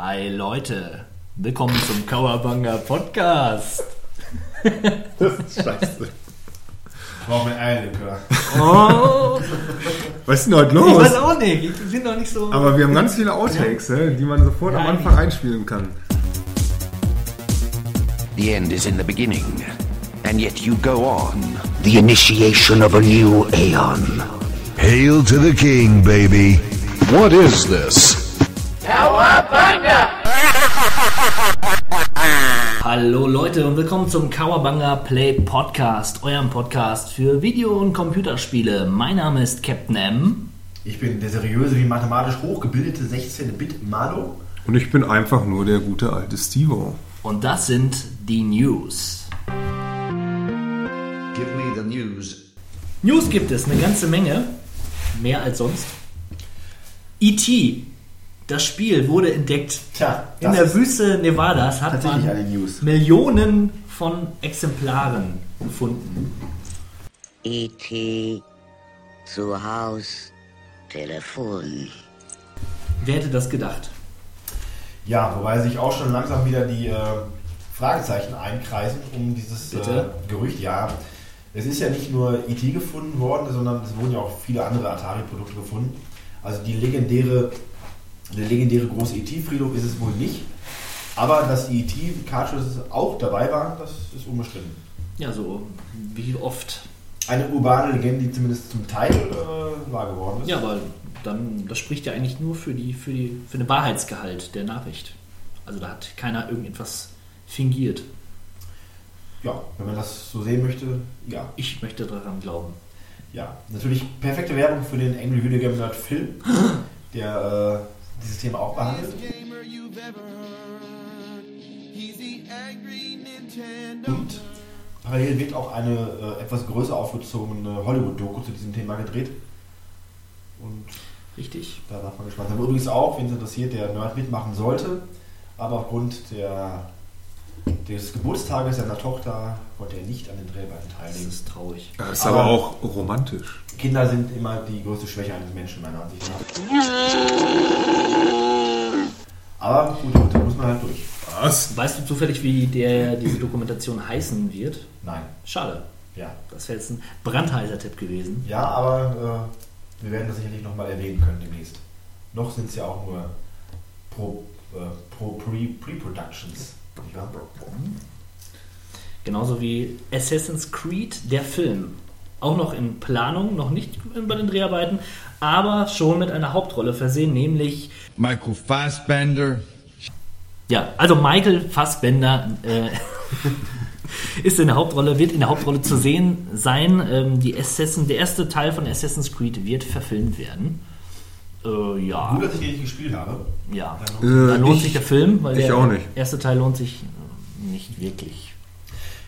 Hi Leute, willkommen zum Kauerbanga Podcast. Das ist scheiße. Brauchen wir Eierlikör. Oh, Was ist denn heute ich los? weiß auch nicht, wir sind noch nicht so. Aber wir haben ganz viele Outtakes, die man sofort Ja, am Anfang einspielen kann. The end is in the beginning, and yet you go on. The initiation of a new aeon. Hail to the king, baby. What is this? Hallo Leute und willkommen zum Kauerbanga Play Podcast, eurem Podcast für Video- und Computerspiele. Mein Name ist Captain M. Ich bin der seriöse wie mathematisch hochgebildete 16-Bit Malo. Und ich bin einfach nur der gute alte Stevo. Und das sind die News. Give me the news. News gibt es eine ganze Menge, mehr als sonst. E.T., das Spiel wurde entdeckt. Tja, In der Wüste Nevadas hat man. Millionen von Exemplaren gefunden. E.T. E zu Haus, Telefon. Wer hätte das gedacht? Ja, wobei sich auch schon langsam wieder die äh, Fragezeichen einkreisen um dieses äh? Gerücht. Ja, es ist ja nicht nur E.T. gefunden worden, sondern es wurden ja auch viele andere Atari-Produkte gefunden. Also die legendäre, der legendäre große E.T.-Friedhof ist es wohl nicht. Aber dass die E.T.-Cartridges auch dabei waren, das ist unbestritten. Ja, so wie oft. Eine urbane Legende, die zumindest zum Teil äh, wahr geworden ist. Ja, aber dann, das spricht ja eigentlich nur für, die, für, die, für den Wahrheitsgehalt der Nachricht. Also da hat keiner irgendetwas fingiert. ja, wenn man das so sehen möchte, ja. Ich möchte daran glauben. Ja, natürlich perfekte Werbung für den Angry Video Game Nerd Film, der äh, dieses Thema auch behandelt. Und parallel wird auch eine äh, etwas größer aufgezogene Hollywood-Doku zu diesem Thema gedreht. Und Richtig. da darf man gespannt sein. Übrigens auch, wenn es interessiert, der Nerd mitmachen sollte, aber aufgrund der, des Geburtstages seiner Tochter wollte er nicht an den Dreharbeiten Das teilnehmen. ist traurig. Das ist aber, Aber- auch romantisch. Kinder sind immer die größte Schwäche eines Menschen, meiner Ansicht nach. Aber gut, da muss man halt durch. Was? Weißt du zufällig, wie der, diese Dokumentation heißen wird? Nein. Schade. Ja. Das wäre jetzt ein brandheißer Tipp gewesen. Ja, aber äh, wir werden das sicherlich nochmal erwähnen können demnächst. Noch sind es ja auch nur Pro, äh, Pro Pre, Pre-Productions. Genauso wie Assassin's Creed, der Film. Auch noch in Planung, noch nicht bei den Dreharbeiten, aber schon mit einer Hauptrolle versehen, nämlich, Michael Fassbender. ja, also Michael Fassbender äh, ist in der Hauptrolle, wird in der Hauptrolle zu sehen sein. Ähm, die Assassin, der erste Teil von Assassin's Creed wird verfilmt werden. Äh, ja, Gut, dass ich den nicht gespielt habe. ja. Äh, Da lohnt ich- sich der Film, weil ich der auch nicht. erste Teil lohnt sich äh, nicht wirklich.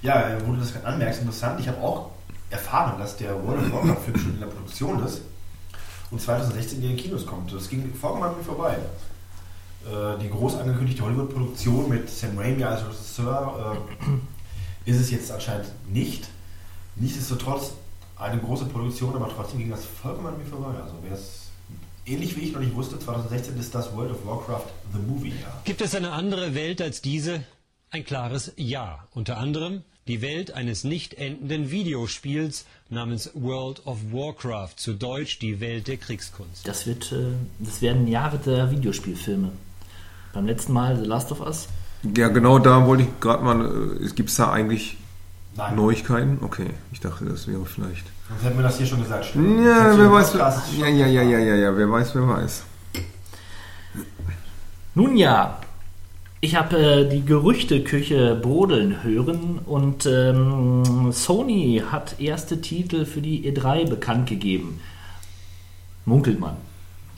Ja, äh, wo du das gerade anmerkst, interessant. Ich habe auch erfahren, dass der World of Warcraft-Film schon in der Produktion ist und 2016 in den Kinos kommt. Das ging vollkommen an mir vorbei. Äh, die groß angekündigte Hollywood-Produktion mit Sam Raimi als Regisseur äh, ist es jetzt anscheinend nicht. Nichtsdestotrotz eine große Produktion, aber trotzdem ging das vollkommen an mir vorbei. Also wer es ähnlich wie ich noch nicht wusste, 2016 ist das World of Warcraft The Movie Jahr. Gibt es eine andere Welt als diese? Ein klares Ja. Unter anderem die Welt eines nicht endenden Videospiels namens World of Warcraft, zu Deutsch die Welt der Kriegskunst. Das wird, äh, das werden Jahre der Videospielfilme. Beim letzten Mal The Last of Us. Ja, genau da wollte ich gerade mal. Gibt es da eigentlich Nein, Neuigkeiten? Okay, ich dachte, das wäre vielleicht. Sonst hätten wir das hier schon gesagt. Stefan. Ja, wer weiß. Podcast Ja, ja, ja, ja, ja, ja, wer weiß, wer weiß. Nun ja, ich habe äh, die Gerüchteküche brodeln hören und ähm, Sony hat erste Titel für die E3 bekannt gegeben. Munkelt man.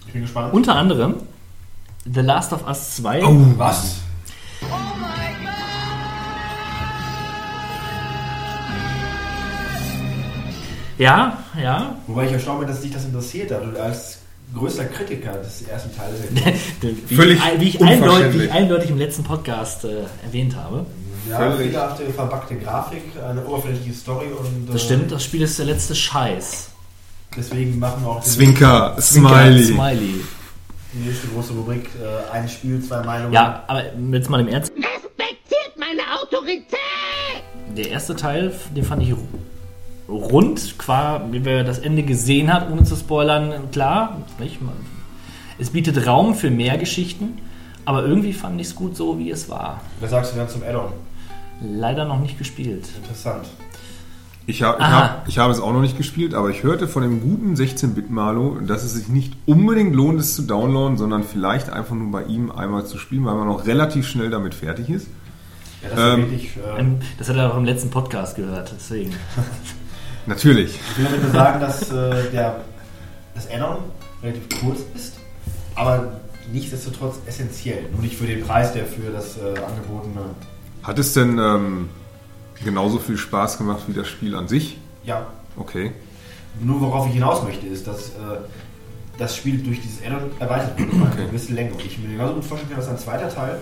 Ich bin gespannt. Unter anderem The Last of Us 2. Was? Ja, ja. Wobei ich erstaunt bin, dass dich das interessiert, da du als größter Kritiker des ersten Teiles wie, Völlig ich, wie, ich unverständlich. eindeutig, wie ich eindeutig im letzten Podcast äh, erwähnt habe. Ja, fehlerhafte, verbackte Grafik, eine oberflächliche Story und Das äh, stimmt, das Spiel ist der letzte Scheiß. deswegen machen wir auch den- Zwinker, Zwinker, Smiley. Smiley. Die nächste große Rubrik, äh, ein Spiel, zwei Meinungen. Ja, aber jetzt mal im Ernst. Respektiert meine Autorität! Der erste Teil, den fand ich rund, qua, wie wir das Ende gesehen hat, ohne zu spoilern, klar. Nicht? Es bietet Raum für mehr Geschichten, aber irgendwie fand ich es gut so, wie es war. Was sagst du dann zum Add-on? Leider noch nicht gespielt. Interessant. Ich, hab, ich, hab, ich habe es auch noch nicht gespielt, aber ich hörte von dem guten 16-Bit-Malo, dass es sich nicht unbedingt lohnt, es zu downloaden, sondern vielleicht einfach nur bei ihm einmal zu spielen, weil man noch relativ schnell damit fertig ist. Ja, das Ähm, ist wirklich. Äh, Ähm, Das hat er auch im letzten Podcast gehört, deswegen. Natürlich. ich will damit nur sagen, dass äh, der, das Add-on relativ kurz ist, aber nichtsdestotrotz essentiell. Nur nicht für den Preis, der für das äh, angebotene. Hat es denn ähm, genauso viel Spaß gemacht wie das Spiel an sich? Ja, Okay. Nur worauf ich hinaus möchte, ist, dass äh, das Spiel durch dieses Addon erweitert wird um eine Okay. gewisse Länge. Und ich mir genauso gut vorstellen kann, dass ein zweiter Teil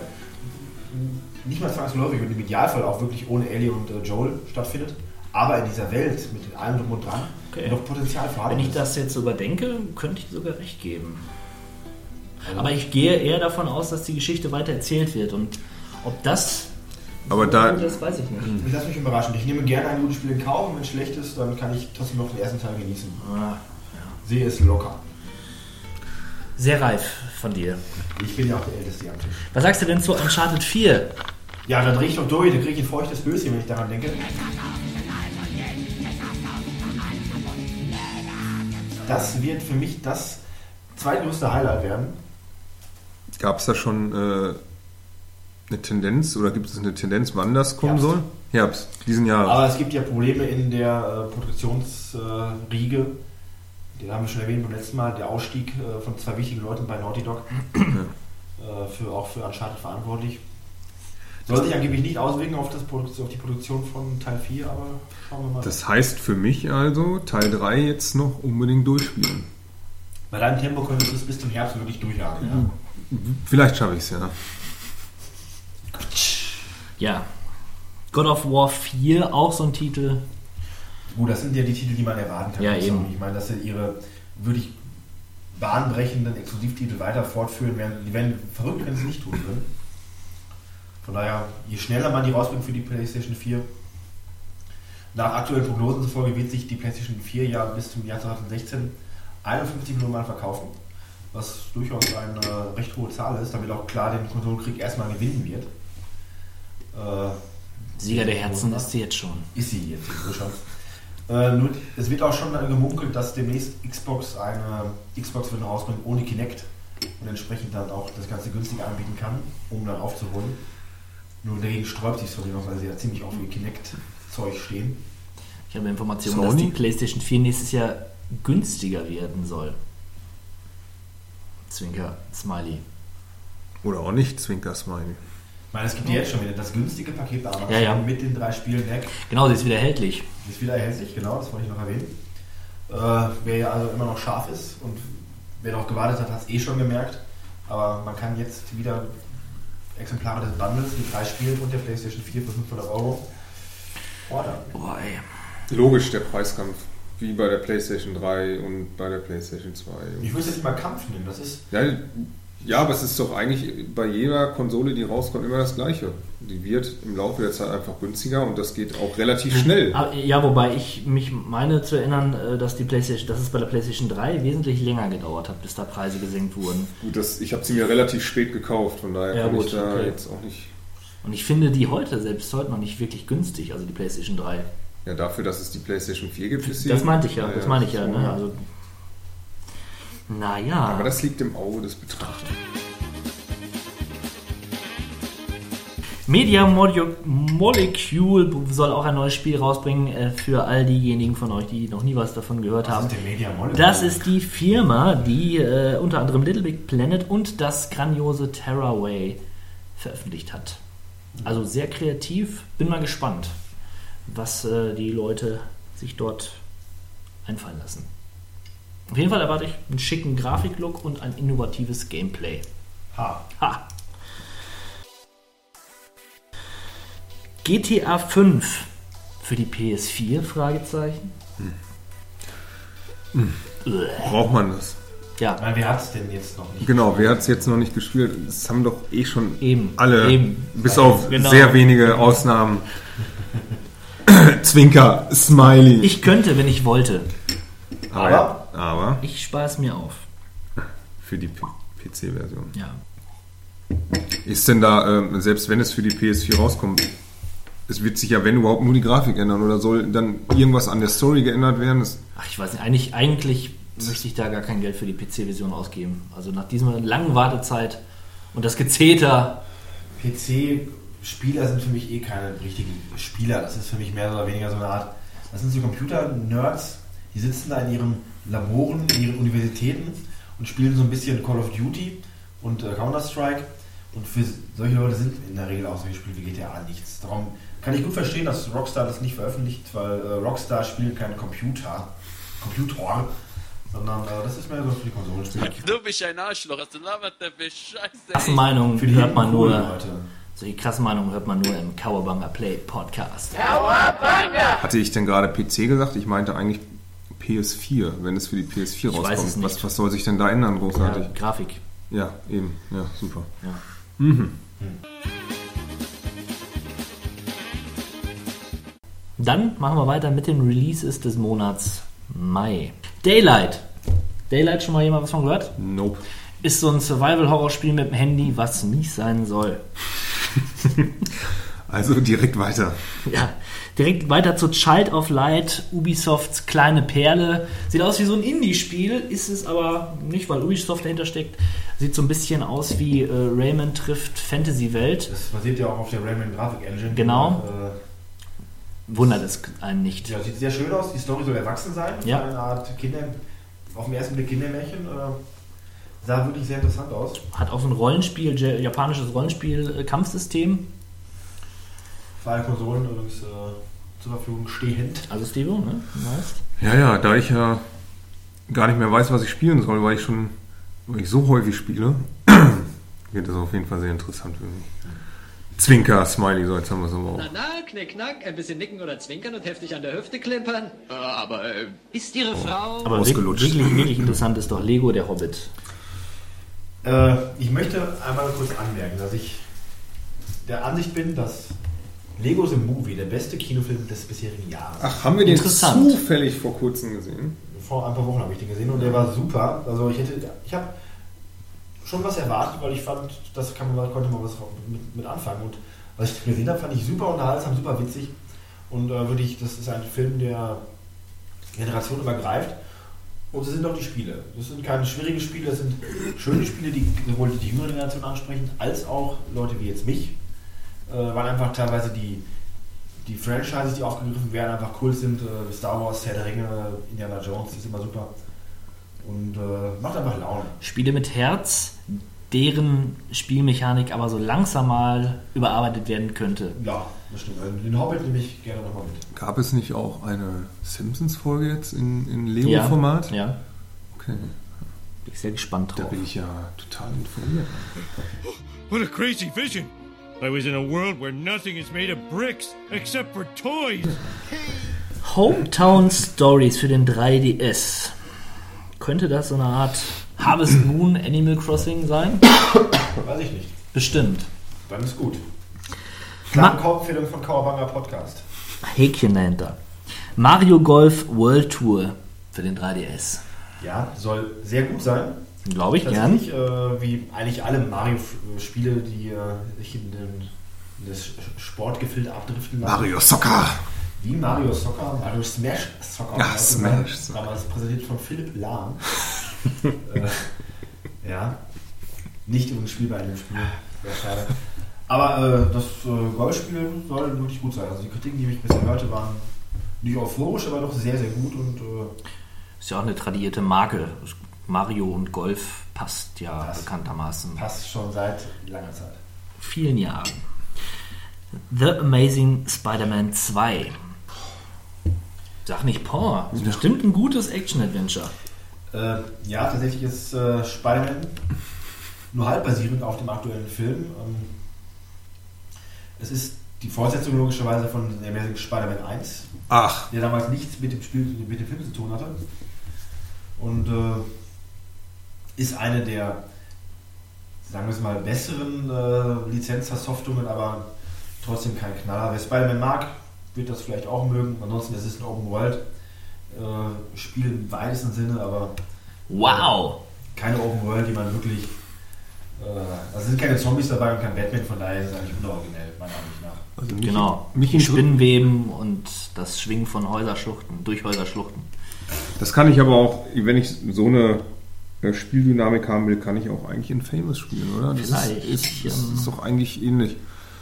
nicht mal zwangsläufig und im Idealfall auch wirklich ohne Ellie und äh, Joel stattfindet, aber in dieser Welt mit allem drum und dran Okay. noch Potenzial vorhanden Wenn ich ist. das jetzt so überdenke, könnte ich sogar recht geben. Aber ich gehe eher davon aus, dass die Geschichte weiter erzählt wird. Und ob das. Aber so da- ist, weiß ich nicht. Ich lasse mich überraschen. Ich nehme gerne ein gutes Spiel in Kauf und wenn es schlecht ist, dann kann ich trotzdem noch den ersten Teil genießen. Ah, Sehe es locker. Sehr reif von dir. Ich bin ja auch der Älteste am Tisch. Was sagst du denn zu Uncharted 4? Ja, dann drehe ich doch durch, dann kriege ich ein feuchtes Böschen, wenn ich daran denke. Das wird für mich das zweitgrößte Highlight werden. Gab es da schon äh, eine Tendenz oder gibt es eine Tendenz, wann das kommen Herbst. soll? Herbst, diesen Jahres. Aber es gibt ja Probleme in der äh, Produktionsriege. Den haben wir schon erwähnt beim letzten Mal. Der Ausstieg äh, von zwei wichtigen Leuten bei Naughty Dog. äh, für, auch für Uncharted verantwortlich. Soll sich angeblich nicht auswirken auf, das Produkt, auf die Produktion von Teil 4, aber schauen wir mal. Das heißt für mich also, Teil 3 jetzt noch unbedingt durchspielen. Bei deinem Tempo können wir das bis zum Herbst wirklich durchjagen. Ja? Vielleicht schaffe ich es ja. Ja. God of War 4, auch so ein Titel. Gut, das sind ja die Titel, die man erwarten kann. Ja, Also, eben. Ich meine, dass sie ihre wirklich bahnbrechenden Exklusivtitel weiter fortführen werden. Die werden verrückt, wenn sie nicht tun würden. Von daher, je schneller man die rausbringt für die PlayStation 4, nach aktuellen Prognosen zufolge wird sich die PlayStation 4 ja bis zum Jahr 2016 51 Millionen Mal verkaufen. Was durchaus eine recht hohe Zahl ist, damit auch klar den Konsolenkrieg erstmal gewinnen wird. Äh, Sieger der Herzen ist sie jetzt schon. ist sie jetzt Deutschland. Äh, nur, es wird auch schon gemunkelt, dass demnächst Xbox eine Xbox wird rausbringen ohne Kinect und entsprechend dann auch das Ganze günstig anbieten kann, um dann aufzuholen. Nur dagegen sträubt sich Sony noch, weil sie ja ziemlich auf ihr Kinect-Zeug stehen. Ich habe Informationen, Sony? dass die PlayStation 4 nächstes Jahr günstiger werden soll. Zwinker, Smiley. Oder auch nicht, Zwinker Smiley. Ich meine, es gibt ja jetzt schon wieder das günstige Paket bei Amazon Ja, ja. mit den drei Spielen weg. Genau, sie ist wieder erhältlich. Ist wieder erhältlich, genau, das wollte ich noch erwähnen. Äh, wer ja also immer noch scharf ist und wer noch gewartet hat, hat es eh schon gemerkt. Aber man kann jetzt wieder Exemplare des Bundles mit drei Spielen und der PlayStation 4 für 500 Euro ordern. Boah, ey. Logisch der Preiskampf, wie bei der PlayStation 3 und bei der PlayStation 2. Ich würde es jetzt nicht mal Kampf nehmen, das ist. Ja, ja, aber es ist doch eigentlich bei jeder Konsole, die rauskommt, immer das Gleiche. Die wird im Laufe der Zeit einfach günstiger und das geht auch relativ schnell. Aber, ja, wobei ich mich meine zu erinnern, äh, dass die PlayStation, dass es bei der PlayStation 3 wesentlich länger gedauert hat, bis da Preise gesenkt wurden. Gut, das, ich habe sie mir relativ spät gekauft, von daher Ja, kann gut, ich da okay. jetzt auch nicht. Und ich finde die heute, selbst heute, noch nicht wirklich günstig, also die PlayStation 3. Ja, dafür, dass es die PlayStation 4 gibt, ist sie. Das meinte ich ja, das meine ich ja. so, Ne? Also, naja. Aber das liegt im Auge des Betrachters. Media Modu- Molecule soll auch ein neues Spiel rausbringen äh, für all diejenigen von euch, die noch nie was davon gehört Was haben. ist der Media Molecule? Das ist die Firma, die äh, unter anderem Little Big Planet und das grandiose Terraway veröffentlicht hat. Also sehr kreativ. Bin mal gespannt, was äh, die Leute sich dort einfallen lassen. Auf jeden Fall erwarte ich einen schicken Grafiklook und ein innovatives Gameplay. Ha. Ha! GTA 5 für die PS4? Fragezeichen. Uäh. Braucht man das? Ja. Nein, wer hat es denn jetzt noch nicht? Genau, wer hat es jetzt noch nicht gespielt? Das haben doch eh schon Eben, alle, eben. bis auf Genau. sehr wenige Ausnahmen. Zwinker, Smiley. Ich könnte, wenn ich wollte. aber, aber Ich spare es mir auf. für die PC-Version. Ja. Ist denn da, ähm, selbst wenn es für die PS4 rauskommt, es wird sich ja, wenn überhaupt, nur die Grafik ändern oder soll dann irgendwas an der Story geändert werden? Das, Ach, ich weiß nicht, eigentlich, eigentlich möchte ich da gar kein Geld für die PC-Version ausgeben. Also nach dieser langen Wartezeit und das Gezeter. PC-Spieler sind für mich eh keine richtigen Spieler. Das ist für mich mehr oder weniger so eine Art. Das sind so Computer-Nerds, die sitzen da in ihren Laboren, in ihren Universitäten und spielen so ein bisschen Call of Duty und äh, Counter-Strike. Und für solche Leute sind in der Regel auch solche Spiele wie GTA nichts. Darum kann ich gut verstehen, dass Rockstar das nicht veröffentlicht, weil äh, Rockstar spielt keinen Computer, Computer, sondern äh, das ist mehr so für die Konsolenspieler. Du bist ein Arschloch, was labert der für Scheiße? Krasse Meinungen Für die hört man nur. Leute. Solche krassen Meinungen hört man nur im Cowabunga Play Podcast. hatte ich denn gerade PC gesagt? Ich meinte eigentlich PS4, wenn es für die PS4 Ich weiß rauskommt. es nicht. Was, was soll sich denn da ändern, Ja, großartig? Grafik. Ja, eben. Ja, super. Ja. Dann machen wir weiter mit den Releases des Monats Mai. Daylight. Daylight schon mal jemand was von gehört? Nope. Ist so ein Survival-Horror-Spiel mit dem Handy, was nicht sein soll. Also direkt weiter. Ja, direkt weiter zu Child of Light, Ubisofts kleine Perle. Sieht aus wie so ein Indie-Spiel, ist es aber nicht, weil Ubisoft dahinter steckt. Sieht so ein bisschen aus wie äh, Rayman trifft Fantasy-Welt. Das basiert ja auch auf der Rayman Grafik Engine. Genau. Äh, Wundert es einen nicht. ja, sieht sehr schön aus. Die Story soll erwachsen sein. Ja. Eine Art Kinder, auf den ersten Blick Kindermärchen. Äh, sah wirklich sehr interessant aus. Hat auch so ein Rollenspiel, ja- japanisches Rollenspiel-Kampfsystem. Für alle Konsolen übrigens äh, zur Verfügung stehend. Also Stevo, ne? Weißt? Ja, ja, da ich ja gar nicht mehr weiß, was ich spielen soll, weil ich schon weil ich so häufig spiele, wird das auf jeden Fall sehr interessant für mich. Zwinker, Smiley, so jetzt haben wir es aber auch. Na, na, knick, knack, ein bisschen nicken oder zwinkern und heftig an der Hüfte klimpern. Aber, äh, ist Ihre Frau... Aber wirklich, Ausgelutscht. wirklich, wirklich interessant ist doch Lego, der Hobbit. Äh, ich möchte einmal kurz anmerken, dass ich der Ansicht bin, dass Lego The Movie der beste Kinofilm des bisherigen Jahres. Ach, haben wir den Interessant. zufällig vor kurzem gesehen? Vor ein paar Wochen habe ich den gesehen und der war super. Also ich hätte, ich habe schon was erwartet, weil ich fand, das kann man, konnte man was mit, mit anfangen. Und was ich gesehen habe, fand ich super unterhaltsam, super witzig. Und äh, wirklich, das ist ein Film, der Generation übergreift. Und es sind auch die Spiele. Das sind keine schwierigen Spiele, das sind schöne Spiele, die sowohl die jüngere Generation ansprechen, als auch Leute wie jetzt mich. Äh, weil einfach teilweise die, die Franchises, die aufgegriffen werden, einfach cool sind. Äh, Star Wars, Herr der Ringe, Indiana Jones, ist immer super. Und äh, macht einfach Laune. Spiele mit Herz, deren Spielmechanik aber so langsam mal überarbeitet werden könnte. Ja, das stimmt. Also Den Hobbit nehme ich gerne nochmal mit. Gab es nicht auch eine Simpsons-Folge jetzt in, in Lego-Format? Ja, ja. Okay, Bin ich sehr gespannt da drauf. bin ich ja total informiert. What a crazy vision! I was in a world where nothing is made of bricks except for toys. Hometown Stories für den 3DS. Könnte das so eine Art Harvest Moon Animal Crossing sein? Weiß ich nicht. Bestimmt. Dann ist gut. Klare Kaufempfehlung von Kauerbanger Podcast. Häkchen dahinter. Mario Golf World Tour für den 3DS. Ja, soll sehr gut sein. Glaube ich gern. Tatsächlich, äh, wie eigentlich alle Mario-Spiele, die äh, sich in, den, in das Sportgefilde abdriften lassen. Mario Soccer! Wie Mario Soccer, Mario Smash Soccer. Ja, Smash Soccer. Damals präsentiert von Philipp Lahm. äh, ja. Nicht übrigens spielbar in dem Spiel. Sehr schade. Aber äh, das äh, Golfspiel soll wirklich gut sein. Also die Kritiken, die ich bisher hörte, waren nicht euphorisch, aber doch sehr, sehr gut und äh, Ist ja auch eine tradierte Marke. Mario und Golf passt ja Das bekanntermaßen. passt schon seit langer Zeit. vielen Jahren. The Amazing Spider-Man 2. Sag nicht Paw. Ist bestimmt ein gutes Action-Adventure. Äh, ja, tatsächlich ist äh, Spider-Man nur halb basierend auf dem aktuellen Film. Ähm, es ist die Fortsetzung logischerweise von The Amazing Spider-Man 1, Ach, der damals nichts mit dem Spiel, mit dem Film zu tun hatte. Und äh, ist eine der, sagen wir es mal, besseren äh, Lizenzversoftungen, aber trotzdem kein Knaller. Wer Spider-Man mag, wird das vielleicht auch mögen. Ansonsten es ist ein Open World äh, Spiel im weitesten Sinne, aber Wow! keine Open World, die man wirklich. Äh, also sind keine Zombies dabei und kein Batman, von daher ist es eigentlich unoriginell, meiner Ansicht nach. Also mich, Genau. Mich Die inter- Spinnenweben und das Schwingen von Häuserschluchten, durch Häuserschluchten. Das kann ich aber auch, wenn ich so eine äh, Spieldynamik haben will, kann ich auch eigentlich in Famous spielen, oder? Das Vielleicht, Ist, das ist doch eigentlich ähnlich.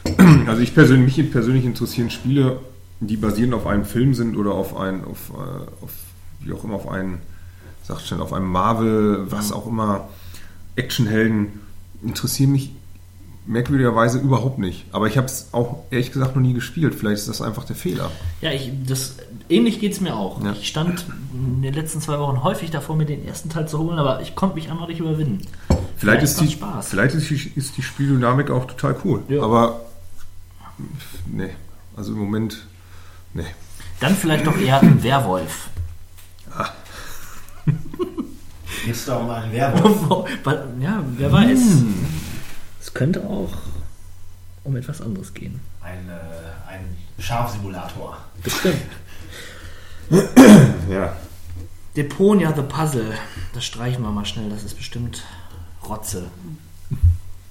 Also ich persönlich, mich persönlich interessieren Spiele, die basierend auf einem Film sind oder auf ein, auf, äh, auf wie auch immer, auf einen, sagt schnell, auf einem Marvel, was auch immer, Actionhelden, interessieren mich merkwürdigerweise überhaupt nicht. Aber ich habe es auch ehrlich gesagt noch nie gespielt. Vielleicht ist das einfach der Fehler. Ja, ich, das, ähnlich geht es mir auch. Ja. Ich stand in den letzten zwei Wochen häufig davor, mir den ersten Teil zu holen, aber ich konnte mich einfach nicht überwinden. Vielleicht, ist, die, Spaß. vielleicht ist, die, ist die Spieldynamik auch total cool. Ja. Aber nee, also im Moment, nee. Dann vielleicht doch eher ein Werwolf. Geht es da um einen Werwolf? Ja, wer weiß. Es könnte auch um etwas anderes gehen. Ein, äh, ein Schafsimulator. Bestimmt. Ja. Deponia the Puzzle. Das streichen wir mal schnell, das ist bestimmt Rotze.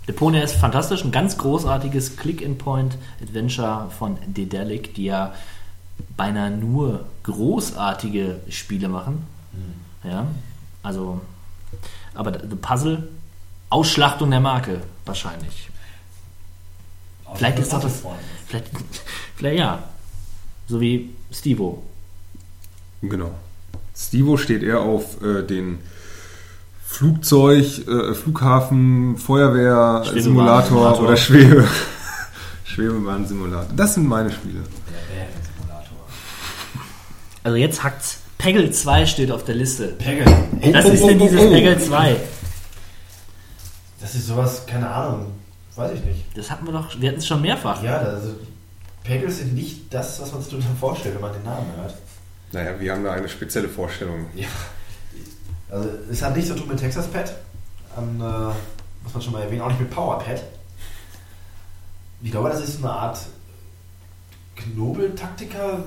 Deponia ist fantastisch, ein ganz großartiges Click-and-Point-Adventure von Dedelic, die ja beinahe nur großartige Spiele machen. Ja, also, aber The Puzzle, Ausschlachtung der Marke, wahrscheinlich. Vielleicht ist doch das. Vielleicht, vielleicht ja. So wie Stevo. Genau. Stivo steht eher auf äh, den Flugzeug, äh, Flughafen, Feuerwehr, Schwebebahn- Simulator Simulator. oder Schwebe, Schwebebahn-Simulator. Das sind meine Spiele. Also jetzt hackt's. Peggle 2 steht auf der Liste. Peggle. Das Oh, ist oh, denn oh, dieses oh. Peggle 2? Das ist sowas, keine Ahnung, weiß ich nicht. Das hatten wir doch, wir hatten es schon mehrfach. Ja, also Pegels sind nicht das, was man sich darunter vorstellt, wenn man den Namen hört. Naja, wir haben da eine spezielle Vorstellung. Ja. Also es hat nichts zu tun mit Texas Pet, an, äh, muss man schon mal erwähnen, auch nicht mit Power Pet. Ich glaube, das ist so eine Art Knobeltaktiker.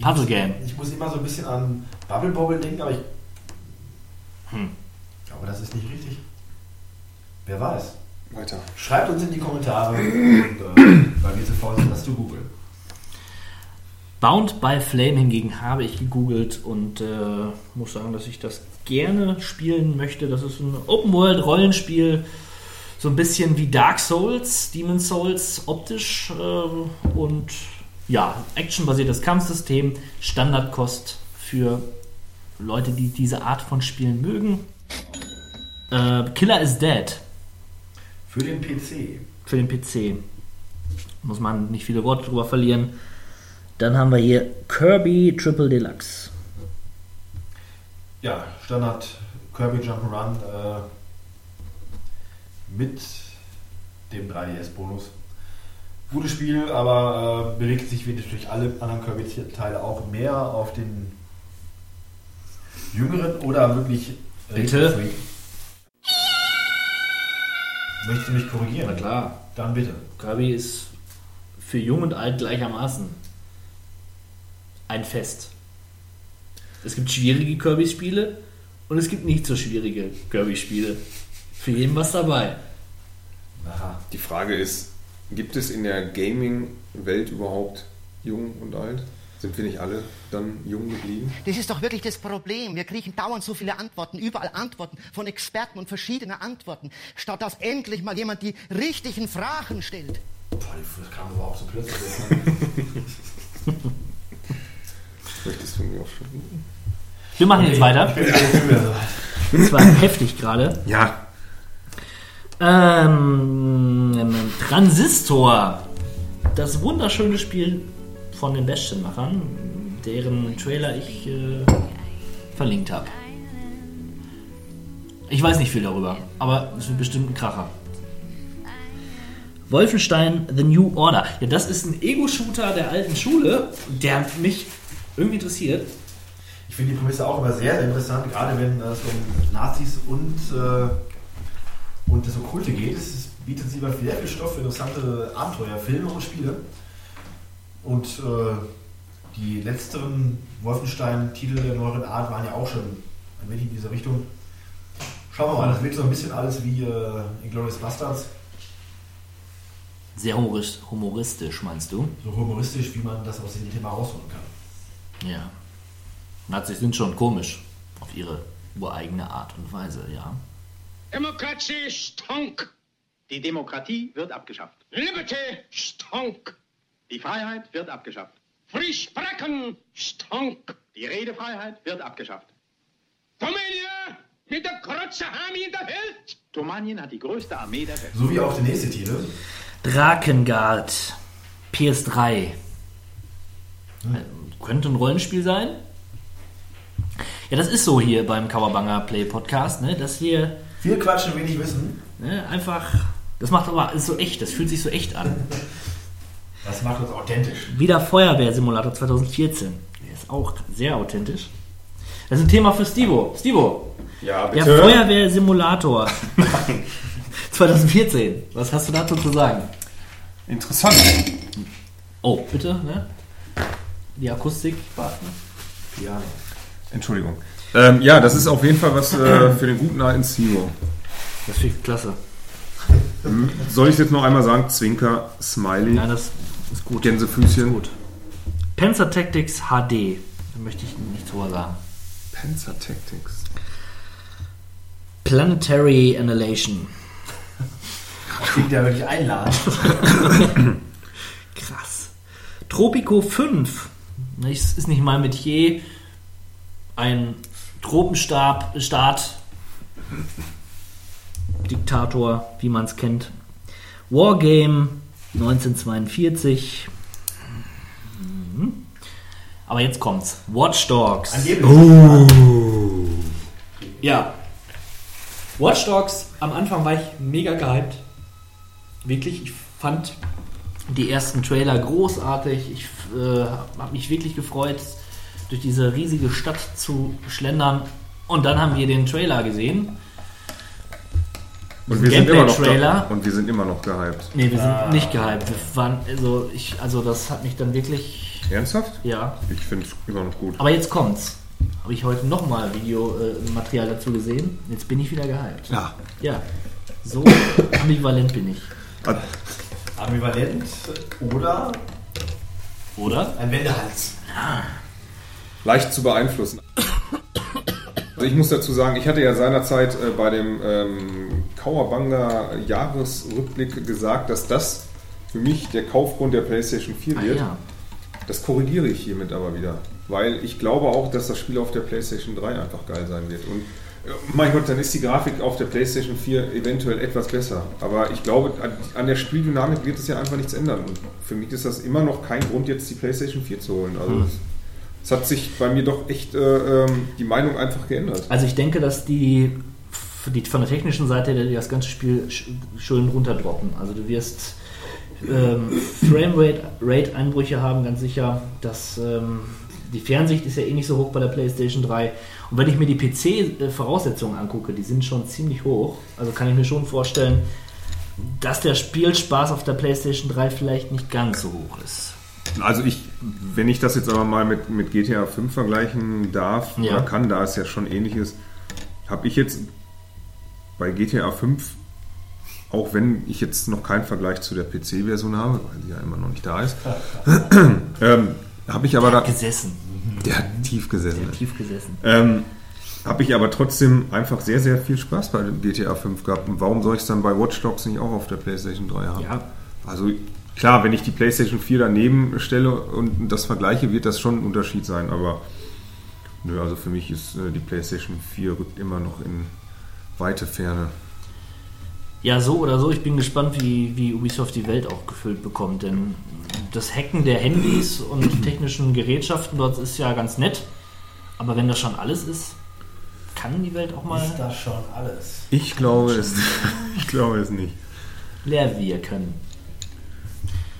Puzzle Game. Ich muss immer so ein bisschen an Bubble Bobble denken, aber ich Hm. glaube, das ist nicht richtig. Wer weiß. Weiter. Schreibt uns in die Kommentare, und, äh, weil wir zu faul sind, das zu googeln. Bound by Flame hingegen habe ich gegoogelt und äh, muss sagen, dass ich das gerne spielen möchte. Das ist ein Open-World-Rollenspiel, so ein bisschen wie Dark Souls, Demon Souls optisch äh, und ja, actionbasiertes Kampfsystem, Standardkost für Leute, die diese Art von Spielen mögen. Äh, Killer is Dead Für den PC. für den PC. Muss man nicht viele Worte drüber verlieren. Dann haben wir hier Kirby Triple Deluxe. Ja, Standard Kirby Jump'n'Run äh, mit dem 3DS-Bonus. Gutes Spiel, aber äh, bewegt sich wie natürlich alle anderen Kirby-Teile auch mehr auf den jüngeren oder wirklich Bitte? Retro-Freak. Möchtest du mich korrigieren? Na klar. Dann bitte. Kirby ist für jung und alt gleichermaßen ein Fest. Es gibt schwierige Kirby-Spiele und es gibt nicht so schwierige Kirby-Spiele. Für jeden was dabei. Aha. Die Frage ist, gibt es in der Gaming-Welt überhaupt jung und alt? Sind wir nicht alle dann jung geblieben? Das ist doch wirklich das Problem. Wir kriegen dauernd so viele Antworten, überall Antworten von Experten und verschiedene Antworten, statt dass endlich mal jemand die richtigen Fragen stellt. Boah, das kam aber auch so plötzlich. Möchtest du mir auch schon? Wir machen jetzt weiter. Das war heftig gerade. Ja. Ähm, Transistor. Das wunderschöne Spiel von den Bastion-Machern, deren Trailer ich äh, verlinkt habe. Ich weiß nicht viel darüber, aber es wird bestimmt ein Kracher. Wolfenstein The New Order. Ja, das ist ein Ego-Shooter der alten Schule, der mich irgendwie interessiert. Ich finde die Prämisse auch immer sehr, sehr interessant, gerade wenn es um Nazis und, äh, und das Okkulte geht. Es bietet sie immer viel Stoff für interessante Abenteuer, Filme und Spiele. Und äh, die letzteren Wolfenstein-Titel der neueren Art waren ja auch schon ein wenig in dieser Richtung. Schauen wir mal, das wird so ein bisschen alles wie äh, Inglourious Bastards. Sehr humorist, humoristisch, meinst du? So humoristisch, wie man das aus dem Thema rausholen kann. Ja. Nazis sind schon komisch. Auf ihre ureigene Art und Weise, ja. Demokratie stonk. Die Demokratie wird abgeschafft. Liberty stonk. Die Freiheit wird abgeschafft. Free sprechen stonk. Die Redefreiheit wird abgeschafft. Dominie mit der größten Armee in der Welt. Tomanien hat die größte Armee der Welt. So wie auch der nächste Titel. Drakengard. PS3. Äh, Könnte ein Rollenspiel sein. Ja, das ist so hier beim Coverbanger Play Podcast, ne? dass wir Viel quatschen, wenig wissen. ne, einfach. Das macht aber ist so echt, das fühlt sich so echt an. Das macht uns authentisch. Wieder Feuerwehrsimulator 2014. Der ist auch sehr authentisch. Das ist ein Thema für Stivo. Stivo, Ja, der bitte. Feuerwehrsimulator 2014. Was hast du dazu zu sagen? Interessant. Oh, bitte, ne? Die Akustik warten. Ja. Entschuldigung. Ähm, ja, das ist auf jeden Fall was äh, für den guten alten Steve. Das finde ich klasse. Hm, Soll ich jetzt noch einmal sagen? Zwinker, Smiley. Nein, das ist gut. Gänsefüßchen. gut. Panzer Tactics HD. Da möchte ich nichts drüber sagen. Panzer Tactics. Planetary Annihilation. Klingt ja wirklich einladend. Krass. Tropico 5. Das ist nicht mein Metier. Ein Tropenstab, Staat, Diktator, wie man es kennt. Wargame 1942. Mhm. Aber jetzt kommt's. Watch Dogs. Angeblich. Oh. Ja. Watch Dogs, am Anfang war ich mega gehypt. Wirklich, ich fand die ersten Trailer großartig. Ich äh, habe mich wirklich gefreut, durch diese riesige Stadt zu schlendern. Und dann haben wir den Trailer gesehen. Und wir, sind immer noch da, und wir sind immer noch gehypt. Nee, wir sind Ah. nicht gehypt. Wir waren, also, ich, also das hat mich dann wirklich. Ernsthaft? Ja. Ich finde es immer noch gut. Aber jetzt kommt's. Habe ich heute nochmal Videomaterial dazu gesehen. Jetzt bin ich wieder gehypt. Ja. Ja. So ambivalent bin ich. Ah, Ambivalent oder Oder? ein Wendehals. leicht zu beeinflussen. Also ich muss dazu sagen, ich hatte ja seinerzeit äh, bei dem ähm, Kauerbanger Jahresrückblick gesagt, dass das für mich der Kaufgrund der PlayStation 4 Ah, wird. ja. Das korrigiere ich hiermit aber wieder. Weil ich glaube auch, dass das Spiel auf der PlayStation 3 einfach geil sein wird. Und äh, mein Gott, dann ist die Grafik auf der PlayStation 4 eventuell etwas besser. Aber ich glaube, an, der Spieldynamik wird es ja einfach nichts ändern. Und für mich ist das immer noch kein Grund, jetzt die PlayStation 4 zu holen. Also Hm. es, hat sich bei mir doch echt äh, ähm, die Meinung einfach geändert. Also ich denke, dass die, die von der technischen Seite das ganze Spiel sch- schön runterdroppen. Also du wirst ähm, Framerate-Einbrüche haben, ganz sicher. Das, ähm, die Fernsicht ist ja eh nicht so hoch bei der PlayStation 3. Und wenn ich mir die PC-Voraussetzungen angucke, die sind schon ziemlich hoch. Also kann ich mir schon vorstellen, dass der Spielspaß auf der PlayStation 3 vielleicht nicht ganz so hoch ist. Also ich, wenn ich das jetzt aber mal mit, mit GTA 5 vergleichen darf Ja. oder kann, da es ja schon ähnlich ist, habe ich jetzt bei GTA 5, auch wenn ich jetzt noch keinen Vergleich zu der PC-Version habe, weil die ja immer noch nicht da ist, ähm, habe ich aber da... Gesessen. Der hat tief gesessen. Der hat tief gesessen. Ähm, habe ich aber trotzdem einfach sehr, sehr viel Spaß bei dem GTA 5 gehabt. Und warum soll ich es dann bei Watch Dogs nicht auch auf der PlayStation 3 haben? Ja. Also klar, wenn ich die PlayStation 4 daneben stelle und das vergleiche, wird das schon ein Unterschied sein. Aber nö, also für mich ist äh, die PlayStation 4 rückt immer noch in weite Ferne. Ja, so oder so. Ich bin gespannt, wie, wie Ubisoft die Welt auch gefüllt bekommt. Denn das Hacken der Handys und technischen Gerätschaften dort ist ja ganz nett. Aber wenn das schon alles ist, kann die Welt auch mal Ist das schon alles? Ich glaube es, ich glaube es nicht. leer wirken.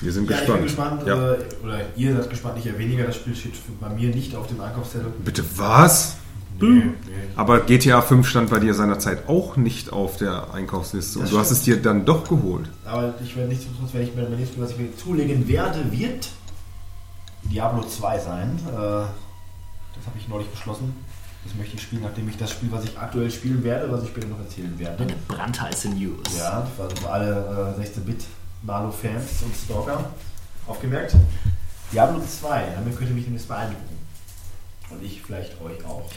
Wir sind Ja, ich bin gespannt. gespannt, Ja. äh, oder ihr seid gespannt, ich eher weniger. Das Spiel steht bei mir nicht auf dem Einkaufszettel. Bitte was? Nee, nee. Aber GTA 5 stand bei dir seinerzeit auch nicht auf der Einkaufsliste. Und Das du hast es dir dann doch geholt. Aber ich werde nichtsdestotrotz, wenn ich mir mein nächstes Spiel, was ich mir zulegen werde, wird Diablo 2 sein. Äh, das habe ich neulich beschlossen. Das möchte ich spielen, nachdem ich das Spiel, was ich aktuell spielen werde, was ich später noch erzählen werde. Eine brandheiße News. Ja, also für alle äh, 16-Bit-Malo-Fans und Stalker aufgemerkt. Diablo 2, damit könnt ihr mich nämlich beeindrucken. Und ich vielleicht euch auch.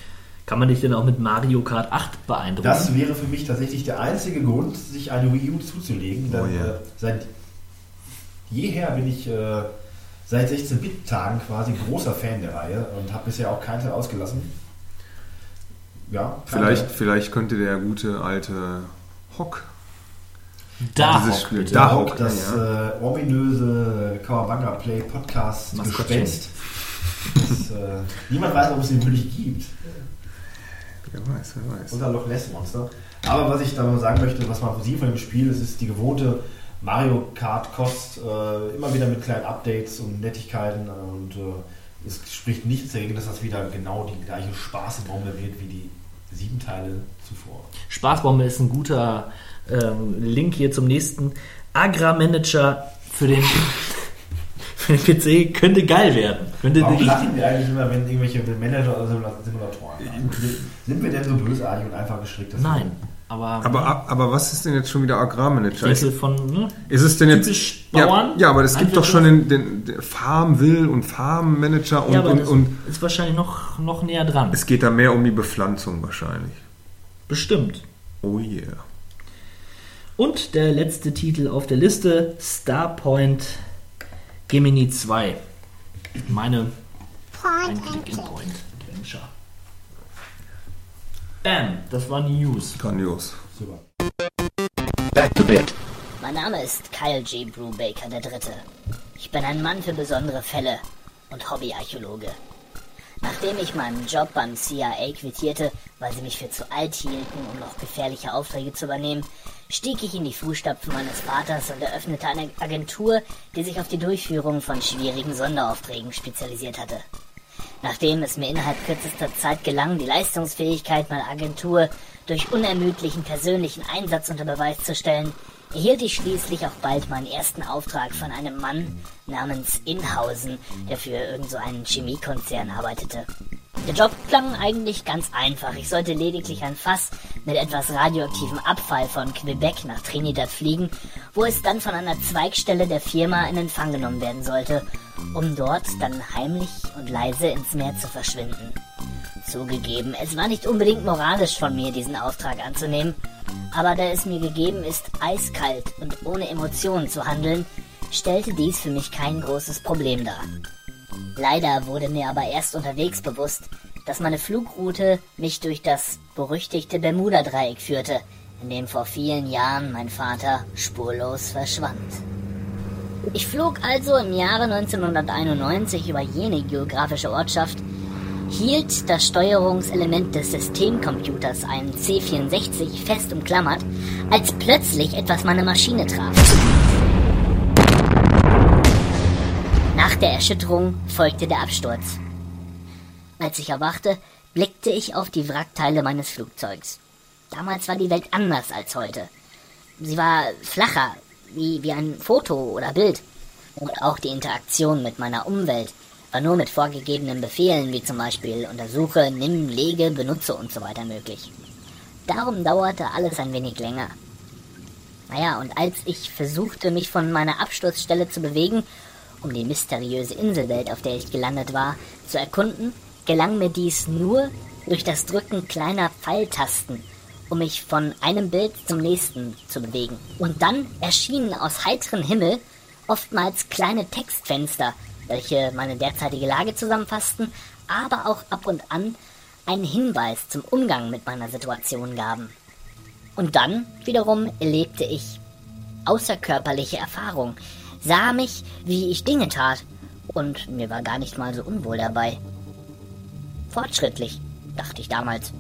Kann man dich denn auch mit Mario Kart 8 beeindrucken? Das wäre für mich tatsächlich der einzige Grund, sich eine Wii U zuzulegen. Denn, Oh ja. äh, seit jeher bin ich äh, seit 16-Bit-Tagen quasi großer Fan der Reihe und habe bisher auch keinen Teil ausgelassen. Ja, Vielleicht, vielleicht könnte der gute alte Hock Da dieses Hock, Spiel, da Hock, das ja. äh, ominöse Kawabanga Play Podcast. Gespenst. Das, äh, niemand weiß, ob es den wirklich gibt. Wer weiß, wer weiß. Unser Loch Ness Monster. Aber was ich da nur sagen möchte, was man sieht von dem Spiel, es ist die gewohnte Mario Kart Kost, äh, immer wieder mit kleinen Updates und Nettigkeiten und äh, es spricht nichts dagegen, dass das wieder genau die gleiche Spaßbombe wird wie die sieben Teile zuvor. Spaßbombe ist ein guter ähm, Link hier zum nächsten. Agrarmanager für den, für den PC könnte geil werden. Könnte Warum lachen wir eigentlich immer, wenn irgendwelche Manager oder Simulatoren haben? Sind wir denn so bösartig und einfach gestrickt? dass Nein, aber, Aber, aber was ist denn jetzt schon wieder Agrarmanager? ich von ne, ist es denn jetzt. typisch Ja, Bauern, ja, aber es gibt doch schon den, den, den Farmville und Farmmanager und, ja, aber und, das und ist wahrscheinlich noch, noch näher dran. es geht da mehr um die Bepflanzung wahrscheinlich. Bestimmt. Oh yeah. Und der letzte Titel auf der Liste, Starpoint Gemini 2. Meine ein Click in Point Adventure. Bam, das war News. Grandios. Super. Back to bed. Mein Name ist Kyle G. Brubaker III. Ich bin ein Mann für besondere Fälle und Hobbyarchäologe. Nachdem ich meinen Job beim CIA quittierte, weil sie mich für zu alt hielten, um noch gefährliche Aufträge zu übernehmen, stieg ich in die Fußstapfen meines Vaters und eröffnete eine Agentur, die sich auf die Durchführung von schwierigen Sonderaufträgen spezialisiert hatte. Nachdem es mir innerhalb kürzester Zeit gelang, die Leistungsfähigkeit meiner Agentur durch unermüdlichen persönlichen Einsatz unter Beweis zu stellen, erhielt ich schließlich auch bald meinen ersten Auftrag von einem Mann namens Inhausen, der für irgend so einen Chemiekonzern arbeitete. Der Job klang eigentlich ganz einfach. Ich sollte lediglich ein Fass mit etwas radioaktivem Abfall von Quebec nach Trinidad fliegen, wo es dann von einer Zweigstelle der Firma in Empfang genommen werden sollte, um dort dann heimlich und leise ins Meer zu verschwinden. Zugegeben, es war nicht unbedingt moralisch von mir, diesen Auftrag anzunehmen, aber da es mir gegeben ist, eiskalt und ohne Emotionen zu handeln, stellte dies für mich kein großes Problem dar. Leider wurde mir aber erst unterwegs bewusst, dass meine Flugroute mich durch das berüchtigte Bermuda-Dreieck führte, in dem vor vielen Jahren mein Vater spurlos verschwand. Ich flog also im Jahre 1991 über jene geografische Ortschaft, hielt das Steuerungselement des Systemcomputers, einen C64, fest umklammert, als plötzlich etwas meine Maschine traf. Nach der Erschütterung folgte der Absturz. Als ich erwachte, blickte ich auf die Wrackteile meines Flugzeugs. Damals war die Welt anders als heute. Sie war flacher, wie, wie ein Foto oder Bild. Und auch die Interaktion mit meiner Umwelt war nur mit vorgegebenen Befehlen, wie zum Beispiel untersuche, nimm, lege, benutze und so weiter möglich. Darum dauerte alles ein wenig länger. Naja, und als ich versuchte, mich von meiner Absturzstelle zu bewegen, um die mysteriöse Inselwelt, auf der ich gelandet war, zu erkunden, gelang mir dies nur durch das Drücken kleiner Pfeiltasten, um mich von einem Bild zum nächsten zu bewegen. Und dann erschienen aus heiterem Himmel oftmals kleine Textfenster, welche meine derzeitige Lage zusammenfassten, aber auch ab und an einen Hinweis zum Umgang mit meiner Situation gaben. Und dann wiederum erlebte ich außerkörperliche Erfahrung, sah mich, wie ich Dinge tat, und mir war gar nicht mal so unwohl dabei. Fortschrittlich, dachte ich damals.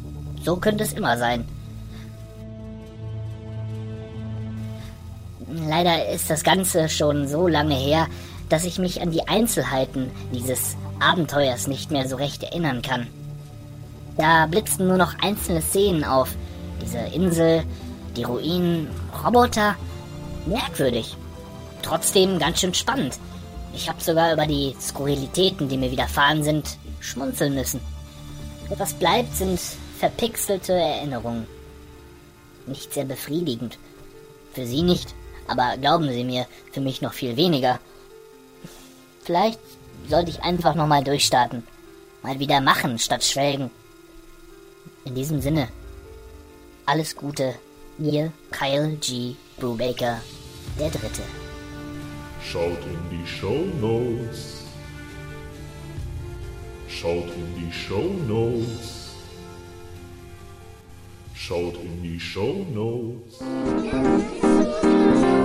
So könnte es immer sein. Leider ist das Ganze schon so lange her, dass ich mich an die Einzelheiten dieses Abenteuers nicht mehr so recht erinnern kann. Da blitzten nur noch einzelne Szenen auf. Diese Insel, die Ruinen, Roboter. Merkwürdig. Trotzdem ganz schön spannend. Ich habe sogar über die Skurrilitäten, die mir widerfahren sind, schmunzeln müssen. Was bleibt, sind verpixelte Erinnerungen. Nicht sehr befriedigend. Für Sie nicht, aber glauben Sie mir, für mich noch viel weniger. Vielleicht sollte ich einfach nochmal durchstarten. Mal wieder machen statt schwelgen. In diesem Sinne, alles Gute, Ihr Kyle G. Brubaker, der Dritte. Schaut in die Show Notes. Schaut in die Show Notes. Schaut in die Show Notes.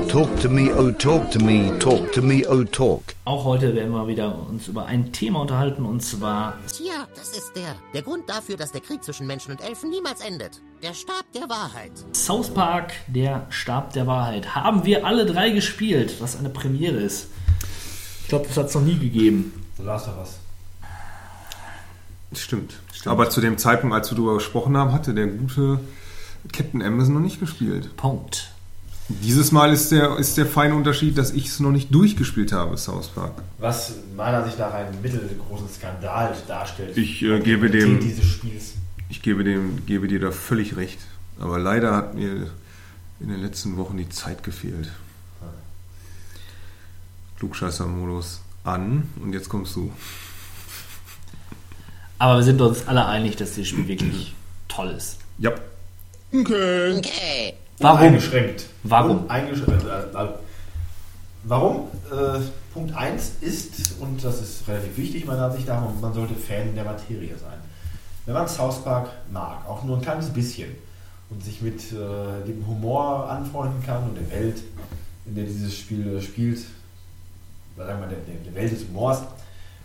Talk to me, oh talk to me, talk to me, oh talk. Auch heute werden wir wieder uns über ein Thema unterhalten und zwar Tja, das ist der. Der Grund dafür, dass der Krieg zwischen Menschen und Elfen niemals endet. Der Stab der Wahrheit. South Park, der Stab der Wahrheit. Haben wir alle drei gespielt, was eine Premiere ist. Ich glaube, das hat es noch nie gegeben. So las doch was. Stimmt. Aber zu dem Zeitpunkt, als wir darüber gesprochen haben, hatte der gute Captain Amazon noch nicht gespielt. Punkt. Dieses Mal ist der, ist der feine Unterschied, dass ich es noch nicht durchgespielt habe, South Park. Was meiner Sicht nach einen mittelgroßen Skandal darstellt. Ich äh, gebe Die dem, dieses Spiels. ich gebe dem, gebe dir da völlig recht. Aber leider hat mir in den letzten Wochen die Zeit gefehlt. Klugscheißer-Modus an und jetzt kommst du. Aber wir sind uns alle einig, dass dieses Spiel wirklich toll ist. Ja. Okay. Okay. Warum? Uneingeschränkt. Warum? Uneingeschränkt. Äh, äh, warum? Äh, Punkt 1 ist, und das ist relativ wichtig meiner Ansicht nach, man sollte Fan der Materie sein. Wenn man South Park mag, auch nur ein kleines bisschen, und sich mit äh, dem Humor anfreunden kann und der Welt, in der dieses Spiel spielt, sagen wir mal, der, der, Welt des Humors,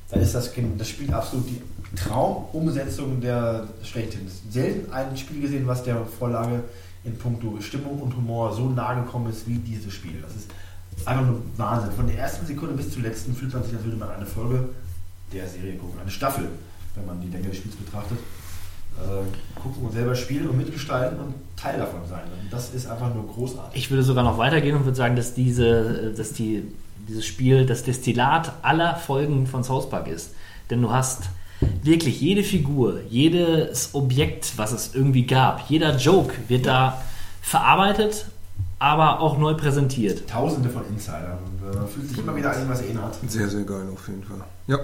dann ist das, das Spiel absolut die Traumumsetzung der schlechthin. Selten ein Spiel gesehen, was der Vorlage in puncto Stimmung und Humor so nahe gekommen ist wie dieses Spiel. Das ist einfach nur Wahnsinn. Von der ersten Sekunde bis zur letzten fühlt man sich, als würde man eine Folge der Serie gucken. Eine Staffel, wenn man die Länge des Spiels betrachtet. Äh, gucken und selber spielen und mitgestalten und Teil davon sein. Und das ist einfach nur großartig. Ich würde sogar noch weitergehen und würde sagen, dass, diese, dass die, dieses Spiel das Destillat aller Folgen von South Park ist. Denn du hast wirklich jede Figur, jedes Objekt, was es irgendwie gab, jeder Joke wird da verarbeitet, aber auch neu präsentiert. Tausende von Insidern. Äh, man fühlt sich immer wieder an was erinnert. Sehr, sehr geil auf jeden Fall. Ja.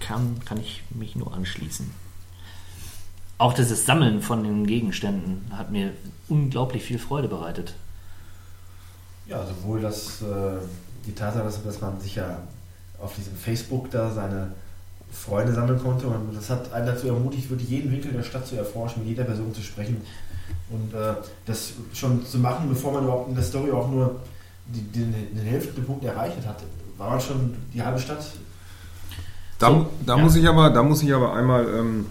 Kann, kann ich mich nur anschließen. Auch dieses Sammeln von den Gegenständen hat mir unglaublich viel Freude bereitet. Ja, sowohl das, äh, die Tatsache, dass, dass man sich ja auf diesem Facebook da seine Freunde sammeln konnte und das hat einen dazu ermutigt, wirklich jeden Winkel der Stadt zu erforschen, mit jeder Person zu sprechen und äh, das schon zu machen, bevor man überhaupt in der Story auch nur die, den, den Hälftepunkt erreicht hat, war man schon die halbe Stadt. Da, So, da, ja. muss ich aber, da muss ich aber einmal ähm,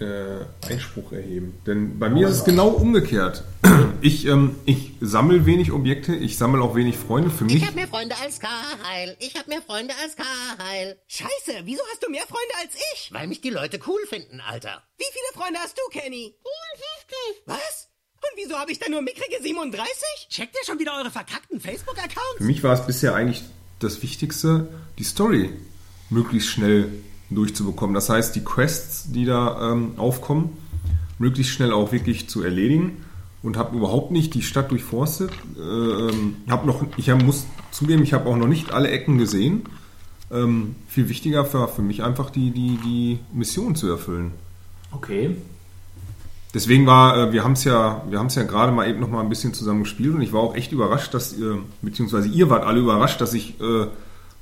äh, Einspruch erheben. Denn bei mir ist es genau umgekehrt. Ich, ähm, ich sammle wenig Objekte, ich sammle auch wenig Freunde. Für Ich mich hab mehr Freunde als Kyle. Ich hab mehr Freunde als Kyle. Scheiße, wieso hast du mehr Freunde als ich? Weil mich die Leute cool finden, Alter. Wie viele Freunde hast du, Kenny? 54. Was? Und wieso habe ich da nur mickrige 37? Checkt ihr schon wieder eure verkackten Facebook-Accounts? Für mich war es bisher eigentlich das Wichtigste, die Story möglichst schnell durchzubekommen. Das heißt, die Quests, die da ähm, aufkommen, möglichst schnell auch wirklich zu erledigen und habe überhaupt nicht die Stadt durchforstet. Ähm, hab noch, ich hab, muss zugeben, ich habe auch noch nicht alle Ecken gesehen. Ähm, viel wichtiger war für mich einfach die, die, die Mission zu erfüllen. Okay. Deswegen war, äh, wir haben es ja, wir haben es ja gerade mal eben noch mal ein bisschen zusammen gespielt und ich war auch echt überrascht, dass ihr, beziehungsweise ihr wart alle überrascht, dass ich äh,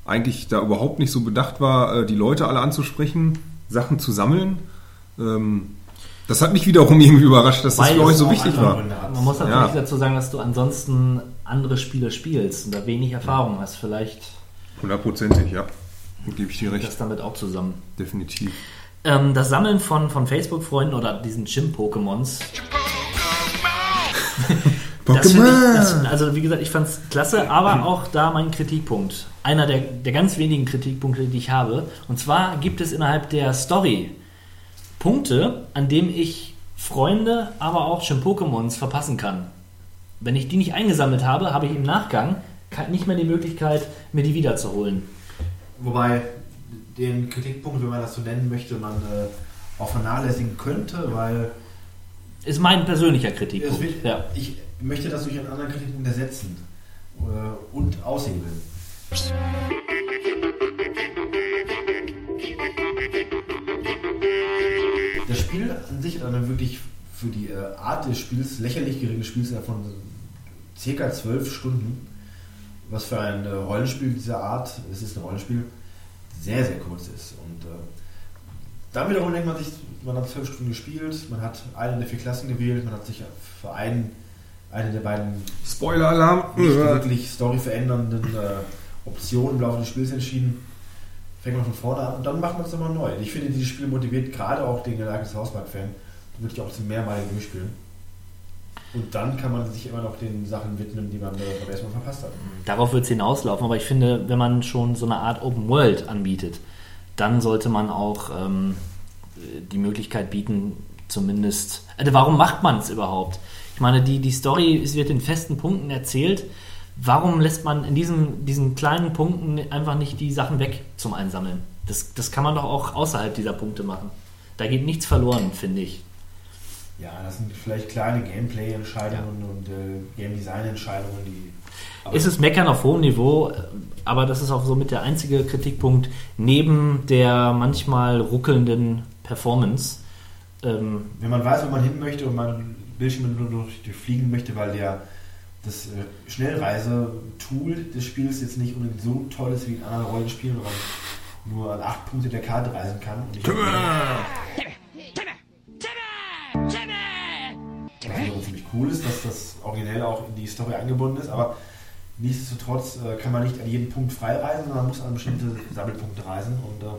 eigentlich da überhaupt nicht so bedacht war, äh, die Leute alle anzusprechen, Sachen zu sammeln. Ähm, das hat mich wiederum irgendwie überrascht, dass das Weil für euch so wichtig war. Man muss natürlich Ja. dazu sagen, dass du ansonsten andere Spiele spielst und da wenig Erfahrung hast. Vielleicht Hundertprozentig, ja. Gebe ich dir recht. das damit auch zusammen. Definitiv. Ähm, das Sammeln von, von Facebook-Freunden oder diesen Gym-Pokémons Das ich, das, also wie gesagt, ich fand es klasse, aber auch da mein Kritikpunkt. Einer der, der ganz wenigen Kritikpunkte, die ich habe. Und zwar gibt es innerhalb der Story Punkte, an denen ich Freunde, aber auch schon Pokémons verpassen kann. Wenn ich die nicht eingesammelt habe, habe ich im Nachgang nicht mehr die Möglichkeit, mir die wiederzuholen. Wobei den Kritikpunkt, wenn man das so nennen möchte, man äh, auch vernachlässigen könnte, weil Ist mein persönlicher es Kritikpunkt. wird, Ja. ich möchte das durch einen anderen Kritikpunkt ersetzen äh, und aushebeln. Das Spiel an sich hat eine wirklich für die äh, Art des Spiels lächerlich geringe Spielzeit von ca. 12 Stunden, was für ein äh, Rollenspiel dieser Art, es ist ein Rollenspiel, sehr, sehr kurz ist. Und äh, dann wiederum denkt man sich, man hat 12 Stunden gespielt, man hat eine der vier Klassen gewählt, man hat sich für einen, eine der beiden Spoiler-Alarm. nicht Ja. wirklich storyverändernden äh, Optionen im Laufe des Spiels entschieden. Fängt man von vorne an und dann macht man es nochmal neu. Ich finde, dieses Spiel motiviert gerade auch den Galactus Hausmark-Fan, wirklich auch zum mehrmaligen Durchspielen. Und dann kann man sich immer noch den Sachen widmen, die man äh, beim ersten Mal verpasst hat. Darauf wird es hinauslaufen, aber ich finde, wenn man schon so eine Art Open World anbietet, dann sollte man auch ähm, die Möglichkeit bieten, zumindest. Also warum macht man es überhaupt? Ich meine, die, die Story wird in festen Punkten erzählt. Warum lässt man in diesen, diesen kleinen Punkten einfach nicht die Sachen weg zum Einsammeln? Das, das kann man doch auch außerhalb dieser Punkte machen. Da geht nichts verloren, finde ich. Ja, das sind vielleicht kleine Gameplay-Entscheidungen und äh, Game-Design-Entscheidungen, die. ist es Meckern auf hohem Niveau, aber das ist auch so mit der einzige Kritikpunkt neben der manchmal ruckelnden Performance. Ähm, Wenn man weiß, wo man hin möchte und man Durch, durchfliegen möchte, weil der das äh, Schnellreise-Tool des Spiels jetzt nicht unbedingt so toll ist wie in anderen Rollenspielen, wo man nur an acht Punkte der Karte reisen kann. Und ich Was wiederum ziemlich cool ist, dass das originell auch in die Story eingebunden ist, aber nichtsdestotrotz äh, kann man nicht an jeden Punkt frei reisen, sondern man muss an bestimmte Sammelpunkte reisen. Und äh,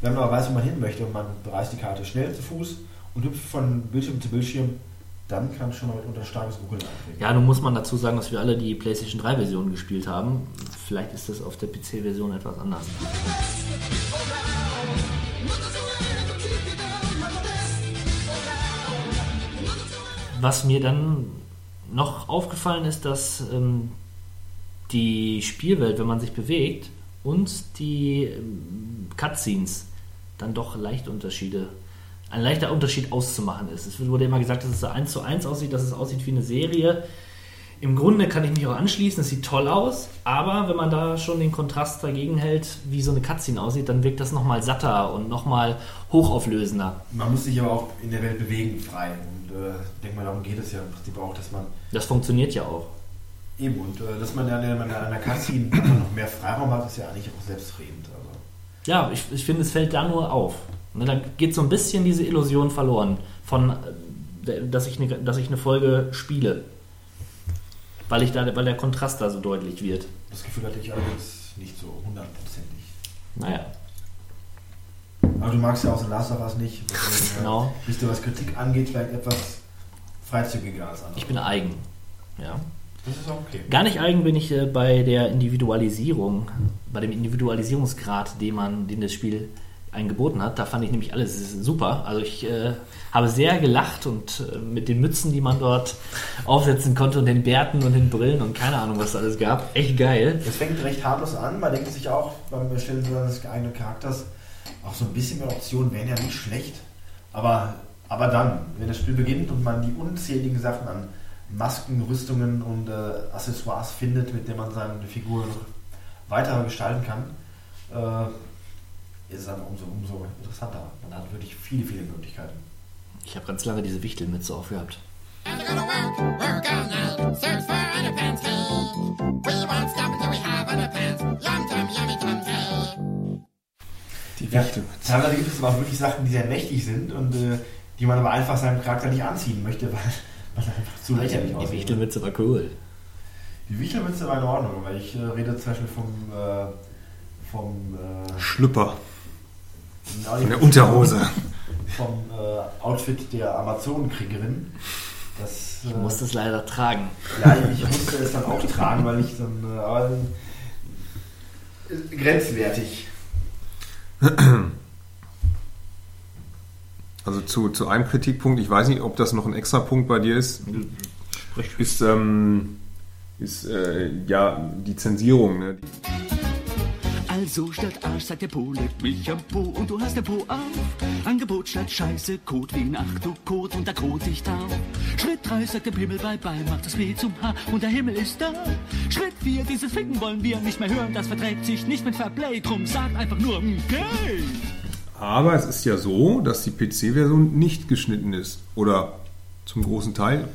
wenn man aber weiß, wo man hin möchte und man bereist die Karte schnell zu Fuß und hüpft von Bildschirm zu Bildschirm, dann kann schon mal mitunter starkes Ruckeln eintreten. ja, nun muss man dazu sagen, dass wir alle die PlayStation 3 Version gespielt haben. Vielleicht ist das auf der PC-Version etwas anders. Was mir dann noch aufgefallen ist, dass ähm, die Spielwelt, wenn man sich bewegt, und die ähm, Cutscenes dann doch leicht Unterschiede, ein leichter Unterschied auszumachen ist. Es wurde immer gesagt, dass es so eins zu eins aussieht, dass es aussieht wie eine Serie. Im Grunde kann ich mich auch anschließen, es sieht toll aus, aber wenn man da schon den Kontrast dagegen hält, wie so eine Cutscene aussieht, dann wirkt das nochmal satter und nochmal hochauflösender. Man muss sich aber auch in der Welt bewegen, frei. Und äh, ich denke mal, darum geht es ja im Prinzip auch, dass man Das funktioniert ja auch. eben und äh, dass man dann in einer Cutscene noch mehr Freiraum hat, ist ja eigentlich auch selbstredend. Also. Ja, ich, ich finde, es fällt da nur auf. Ne, da geht so ein bisschen diese Illusion verloren, von, äh, dass, ich eine, dass ich eine Folge spiele. Weil, ich da, weil der Kontrast da so deutlich wird. Das Gefühl hatte ich allerdings nicht so hundertprozentig. Naja. Aber du magst ja auch so Last of Us nicht. Deswegen, äh, Genau. Bist du, was Kritik angeht, vielleicht etwas freizügiger als andere. Ich bin eigen. Ja. Das ist auch okay. Gar nicht eigen bin ich äh, bei der Individualisierung, bei dem Individualisierungsgrad, den man, den das Spiel eingeboten hat. Da fand ich nämlich alles super. Also ich äh, habe sehr gelacht und äh, mit den Mützen, die man dort aufsetzen konnte und den Bärten und den Brillen und keine Ahnung, was da alles gab. Echt geil. Es fängt recht harmlos an. Man denkt sich auch beim Erstellen seines eigenen Charakters, auch so ein bisschen mehr Optionen wären ja nicht schlecht. Aber, aber dann, wenn das Spiel beginnt und man die unzähligen Sachen an Masken, Rüstungen und äh, Accessoires findet, mit denen man seine Figur weiter gestalten kann, äh, ist es dann umso, umso interessanter. Man hat wirklich viele, viele Möglichkeiten. Ich habe ganz lange diese Wichtelmütze aufgehabt. Die ja, teilweise gibt es aber auch wirklich Sachen, die sehr mächtig sind und äh, die man aber einfach seinem Charakter nicht anziehen möchte, weil man einfach zu lächerlich Die aussieht. Wichtelmütze war cool. Die Wichtelmütze war in Ordnung, weil ich äh, rede zum Beispiel vom, äh, vom äh, Schlüpper. Ja, Von der Unterhose. Vom äh, Outfit der Amazonenkriegerin. Das, Ich äh, muss das leider tragen. Ja, ich musste es dann auch tragen, weil ich dann, äh, aber äh, grenzwertig. Also zu, zu einem Kritikpunkt, ich weiß nicht, ob das noch ein extra Punkt bei dir ist, ist, ähm, ist äh, ja die Zensierung. Ne? Also statt Arsch sagt der Po, leckt mich am Po und du hast der Po auf. Angebot statt Scheiße, Kot wie ein Ach du Kot und da kot ich drauf. Schritt 3 sagt der Pimmel bye bye, macht das B zum H und der Himmel ist da. Schritt 4, dieses Ficken wollen wir nicht mehr hören, das verträgt sich nicht mit Fairplay, drum sagt einfach nur okay. Aber es ist ja so, dass die PC-Version nicht geschnitten ist. Oder zum großen Teil.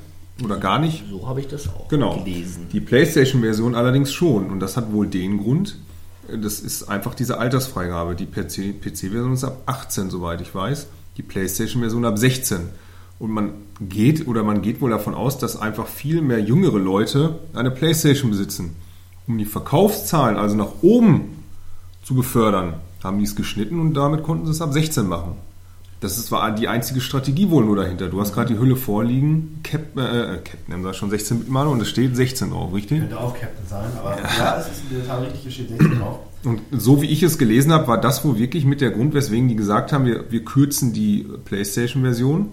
Oder gar nicht. So habe ich das auch Genau. gelesen. Die PlayStation-Version allerdings schon. Und das hat wohl den Grund, das ist einfach diese Altersfreigabe. Die PC PC-Version ist ab 18, soweit ich weiß. Die PlayStation-Version ab 16. Und man geht oder man geht wohl davon aus, dass einfach viel mehr jüngere Leute eine PlayStation besitzen. Um die Verkaufszahlen also nach oben zu befördern, haben die es geschnitten und damit konnten sie es ab 16 machen. Das ist, war die einzige Strategie wohl nur dahinter. Du hast gerade die Hülle vorliegen, Cap, äh, Captain, da schon 16 Bit Mal und es steht 16 drauf, richtig? Könnte auch Captain sein, aber ja, es ist in der Tat richtig, hier steht 16 drauf. Und so wie ich es gelesen habe, war das wohl wirklich mit der Grund, weswegen die gesagt haben, wir, wir kürzen die PlayStation-Version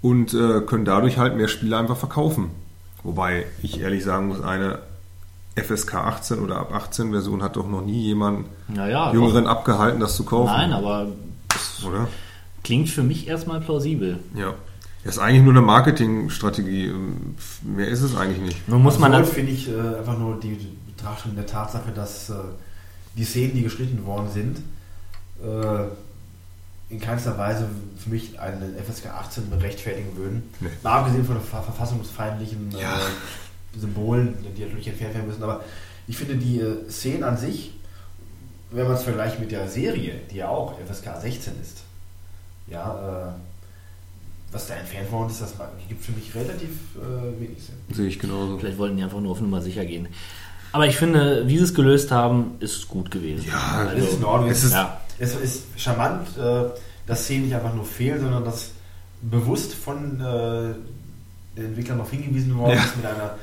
und äh, können dadurch halt mehr Spiele einfach verkaufen. Wobei ich ehrlich sagen muss, eine FSK 18 oder ab 18 Version hat doch noch nie jemand Naja, Jüngeren doch. abgehalten, das zu kaufen. Nein, aber Oder? Klingt für mich erstmal plausibel. Ja. Das ist eigentlich nur eine Marketingstrategie. Mehr ist es eigentlich nicht. Nun muss man dann, finde ich äh, einfach nur die Betrachtung der Tatsache, dass äh, die Szenen, die geschnitten worden sind, äh, in keinster Weise für mich einen FSK 18 rechtfertigen würden. Nee. Mal abgesehen von den ver verfassungsfeindlichen Ja. äh, Symbolen, die natürlich entfernt werden müssen. Aber ich finde die äh, Szenen an sich, wenn man es vergleicht mit der Serie, die ja auch FSK 16 ist, ja, äh, was da entfernt worden ist, das gibt für mich relativ äh, wenig Sinn. Sehe ich genauso. vielleicht wollten die einfach nur auf Nummer sicher gehen. Aber ich finde, wie sie es gelöst haben, ist gut gewesen. Ja, Das ist in Ordnung. es ist- ja. es ist charmant, äh, dass Szenen nicht einfach nur fehlen, sondern dass bewusst von äh, den Entwicklern darauf hingewiesen worden Ja. ist mit einer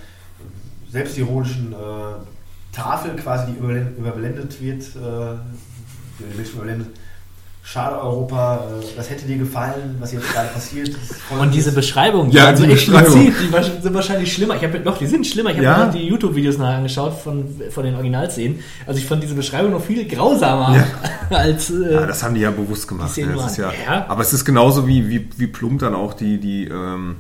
selbstironischen äh, Tafel quasi, die überblendet, überblendet wird, äh, die überblendet. Schade Europa, äh, das hätte dir gefallen, was jetzt gerade passiert. Und diese Beschreibung, Ja, also die explizit, Beschreibung. die sind wahrscheinlich schlimmer. Ich habe doch, die sind schlimmer. Ich habe Ja? mir noch die YouTube-Videos nachher angeschaut von, von den Originalszenen. Also ich fand diese Beschreibung noch viel grausamer als. Äh, Ja, das haben die ja bewusst gemacht. Die Ne? Szenen Das ist ja, ja. Aber es ist genauso wie, wie, wie plump dann auch die, die, ähm,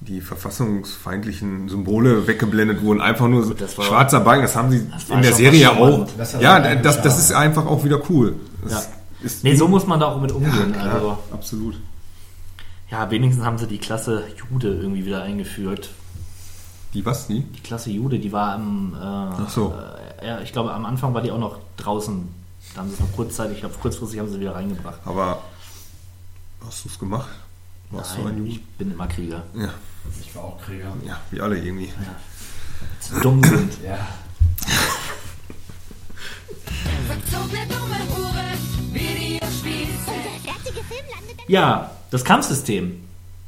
die verfassungsfeindlichen Symbole weggeblendet wurden. Einfach nur so das war- schwarzer Balken. Das haben sie Das in der Serie ja was auch. Das ist ja, das, das ist einfach auch wieder cool. Das Ja. Ist, nee, so muss man da auch mit umgehen. klar, also, absolut. ja, wenigstens haben sie die Klasse Jude irgendwie wieder eingeführt. Die was, die? Die Klasse Jude, die war am. Äh, Ach so. Äh, ja, ich glaube, am Anfang war die auch noch draußen. Da haben sie es noch kurzzeitig, ich glaube, kurzfristig haben sie wieder reingebracht. Aber hast du es gemacht? Warst du ein Nein, Jude? ich bin immer Krieger. Ja. Ich war auch Krieger. ja, wie alle irgendwie. Zu dumm sind. Ja. Ja, das Kampfsystem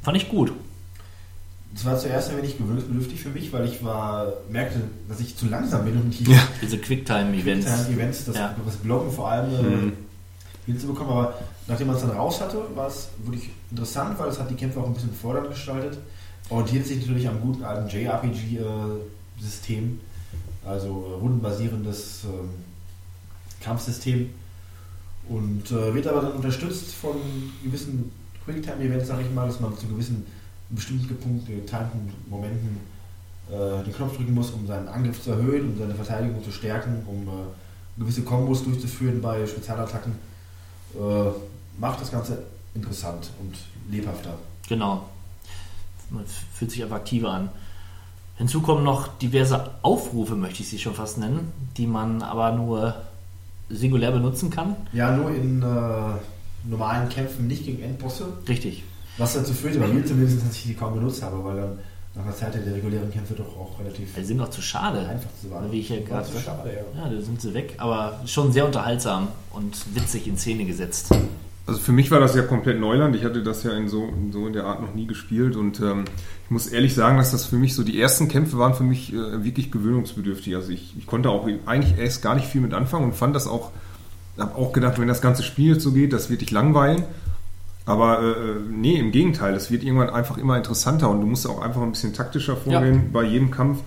fand ich gut. Das war zuerst ein wenig gewöhnungsbedürftig für mich, weil ich war, merkte, dass ich zu langsam bin, um die Ja. Diese Quicktime-Events. Events, das, Ja. das Blocken vor allem äh, Mhm. hinzubekommen. Aber nachdem man es dann raus hatte, war es wirklich interessant, weil es hat die Kämpfe auch ein bisschen fordernd gestaltet. Orientiert sich natürlich am guten alten JRPG-System, also äh, rundenbasierendes ähm, Kampfsystem. Und äh, wird aber dann unterstützt von gewissen Quicktime-Events, sag ich mal, dass man zu gewissen bestimmten Punkt- getimten Momenten äh, den Knopf drücken muss, um seinen Angriff zu erhöhen, um seine Verteidigung zu stärken, um äh, gewisse Kombos durchzuführen bei Spezialattacken. Äh, macht das Ganze interessant und lebhafter. Genau. Man fühlt sich einfach aktiver an. Hinzu kommen noch diverse Aufrufe, möchte ich sie schon fast nennen, die man aber nur singulär benutzen kann. Ja, nur in äh, normalen Kämpfen, nicht gegen Endbosse. Richtig. Was dazu führte, bei mir zumindest, dass ich die kaum benutzt habe, weil dann nach einer Zeit der regulären Kämpfe doch auch relativ Die sind noch zu schade. einfach zu waren. Wie ich ja gerade zu sagte. schade, ja. Ja, da sind sie weg. Aber schon sehr unterhaltsam und witzig in Szene gesetzt. Also für mich war das ja komplett Neuland. Ich hatte das ja in so in, so der Art noch nie gespielt und ähm, ich muss ehrlich sagen, dass das für mich so die ersten Kämpfe waren für mich äh, wirklich gewöhnungsbedürftig. Also ich, ich konnte auch eigentlich erst gar nicht viel mit anfangen und fand das auch, habe auch gedacht, wenn das ganze Spiel jetzt so geht, das wird dich langweilen. Aber äh, nee, im Gegenteil, es wird irgendwann einfach immer interessanter und du musst auch einfach ein bisschen taktischer vorgehen Ja. bei jedem Kampf.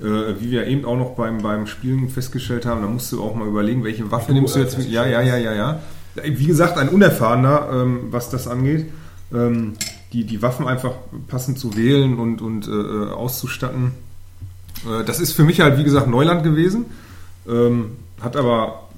Äh, wie wir eben auch noch beim, beim Spielen festgestellt haben, da musst du auch mal überlegen, welche Waffe Du, nimmst du äh, jetzt mit. Ja, ja, ja, ja, ja. Wie gesagt, ein Unerfahrener, ähm, was das angeht. Ähm, die, die Waffen einfach passend zu wählen und, und äh, auszustatten. Äh, das ist für mich halt, wie gesagt, Neuland gewesen. Ähm, hat aber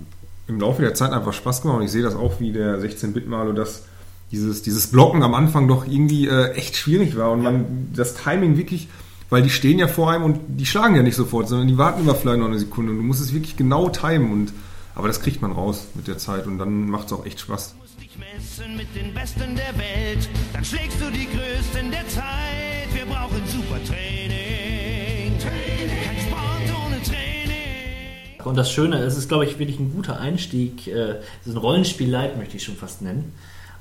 im Laufe der Zeit einfach Spaß gemacht und ich sehe das auch wie der 16-Bit-Malo, dass dieses, dieses Blocken am Anfang doch irgendwie äh, echt schwierig war und man das Timing wirklich, weil die stehen ja vor einem und die schlagen ja nicht sofort, sondern die warten immer vielleicht noch eine Sekunde und du musst es wirklich genau timen und aber das kriegt man raus mit der Zeit und dann macht es auch echt Spaß. messen mit den Besten der Welt, dann schlägst du die Größten der Zeit. Wir brauchen super Training. Kein Sport ohne Training. Und das Schöne, es ist, glaube ich, wirklich ein guter Einstieg. äh, Es ist ein Rollenspiel-Light, möchte ich schon fast nennen.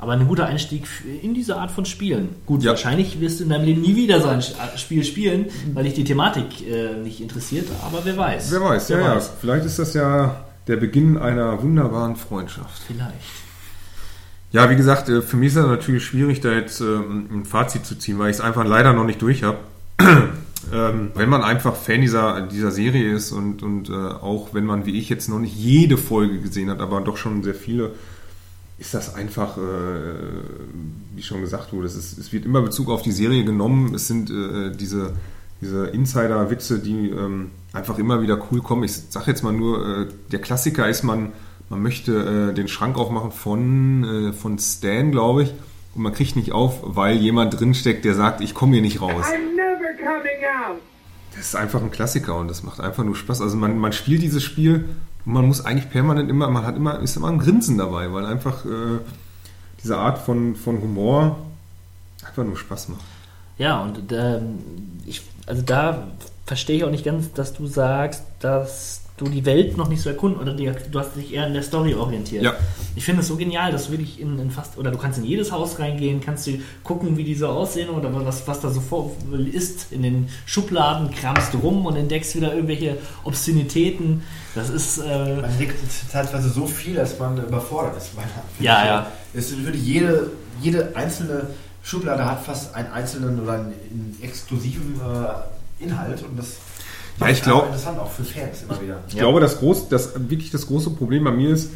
Aber ein guter Einstieg in diese Art von Spielen. Gut, wahrscheinlich wirst du in deinem Leben nie wieder so ein Sch- Spiel spielen, weil dich die Thematik äh, nicht interessiert. Aber wer weiß. Wer weiß, wer ja, ja. Vielleicht ist das ja der Beginn einer wunderbaren Freundschaft. Vielleicht. Ja, wie gesagt, äh, für mich ist es natürlich schwierig, da jetzt ähm, ein Fazit zu ziehen, weil ich es einfach leider noch nicht durch habe. ähm, wenn man einfach Fan dieser, dieser Serie ist und, und äh, auch wenn man wie ich jetzt noch nicht jede Folge gesehen hat, aber doch schon sehr viele, ist das einfach, äh, wie schon gesagt wurde, es, ist, es wird immer Bezug auf die Serie genommen. Es sind äh, diese, diese Insider-Witze, die ähm, einfach immer wieder cool kommen. Ich sag jetzt mal nur, äh, der Klassiker ist, man, man möchte äh, den Schrank aufmachen von, äh, von Stan, glaube ich, und man kriegt nicht auf, weil jemand drinsteckt, der sagt, ich komme hier nicht raus. I'm never coming out. Das ist einfach ein Klassiker und das macht einfach nur Spaß. Also man, man spielt dieses Spiel und man muss eigentlich permanent immer, man hat immer, ist immer ein Grinsen dabei, weil einfach äh, diese Art von, von Humor einfach nur Spaß macht. Ja, und ähm, ich, also da verstehe ich auch nicht ganz, dass du sagst, dass du die Welt noch nicht so erkunden oder die, du hast dich eher in der Story orientiert. Ja. Ich finde es so genial, dass du wirklich in, in fast, oder du kannst in jedes Haus reingehen, kannst du gucken, wie die so aussehen oder was, was da so vor ist. In den Schubladen kramst du rum und entdeckst wieder irgendwelche Obszönitäten. Das ist. Äh, Man entdeckt teilweise so viel, dass man überfordert ist. Ja, ja. Es wirklich jede, jede einzelne Schublade hat fast einen einzelnen oder einen, einen exklusiven äh, Inhalt und das Ja, ich glaub- einfach interessant auch für Fans immer wieder. Ich glaube, das, groß, das wirklich das große Problem bei mir ist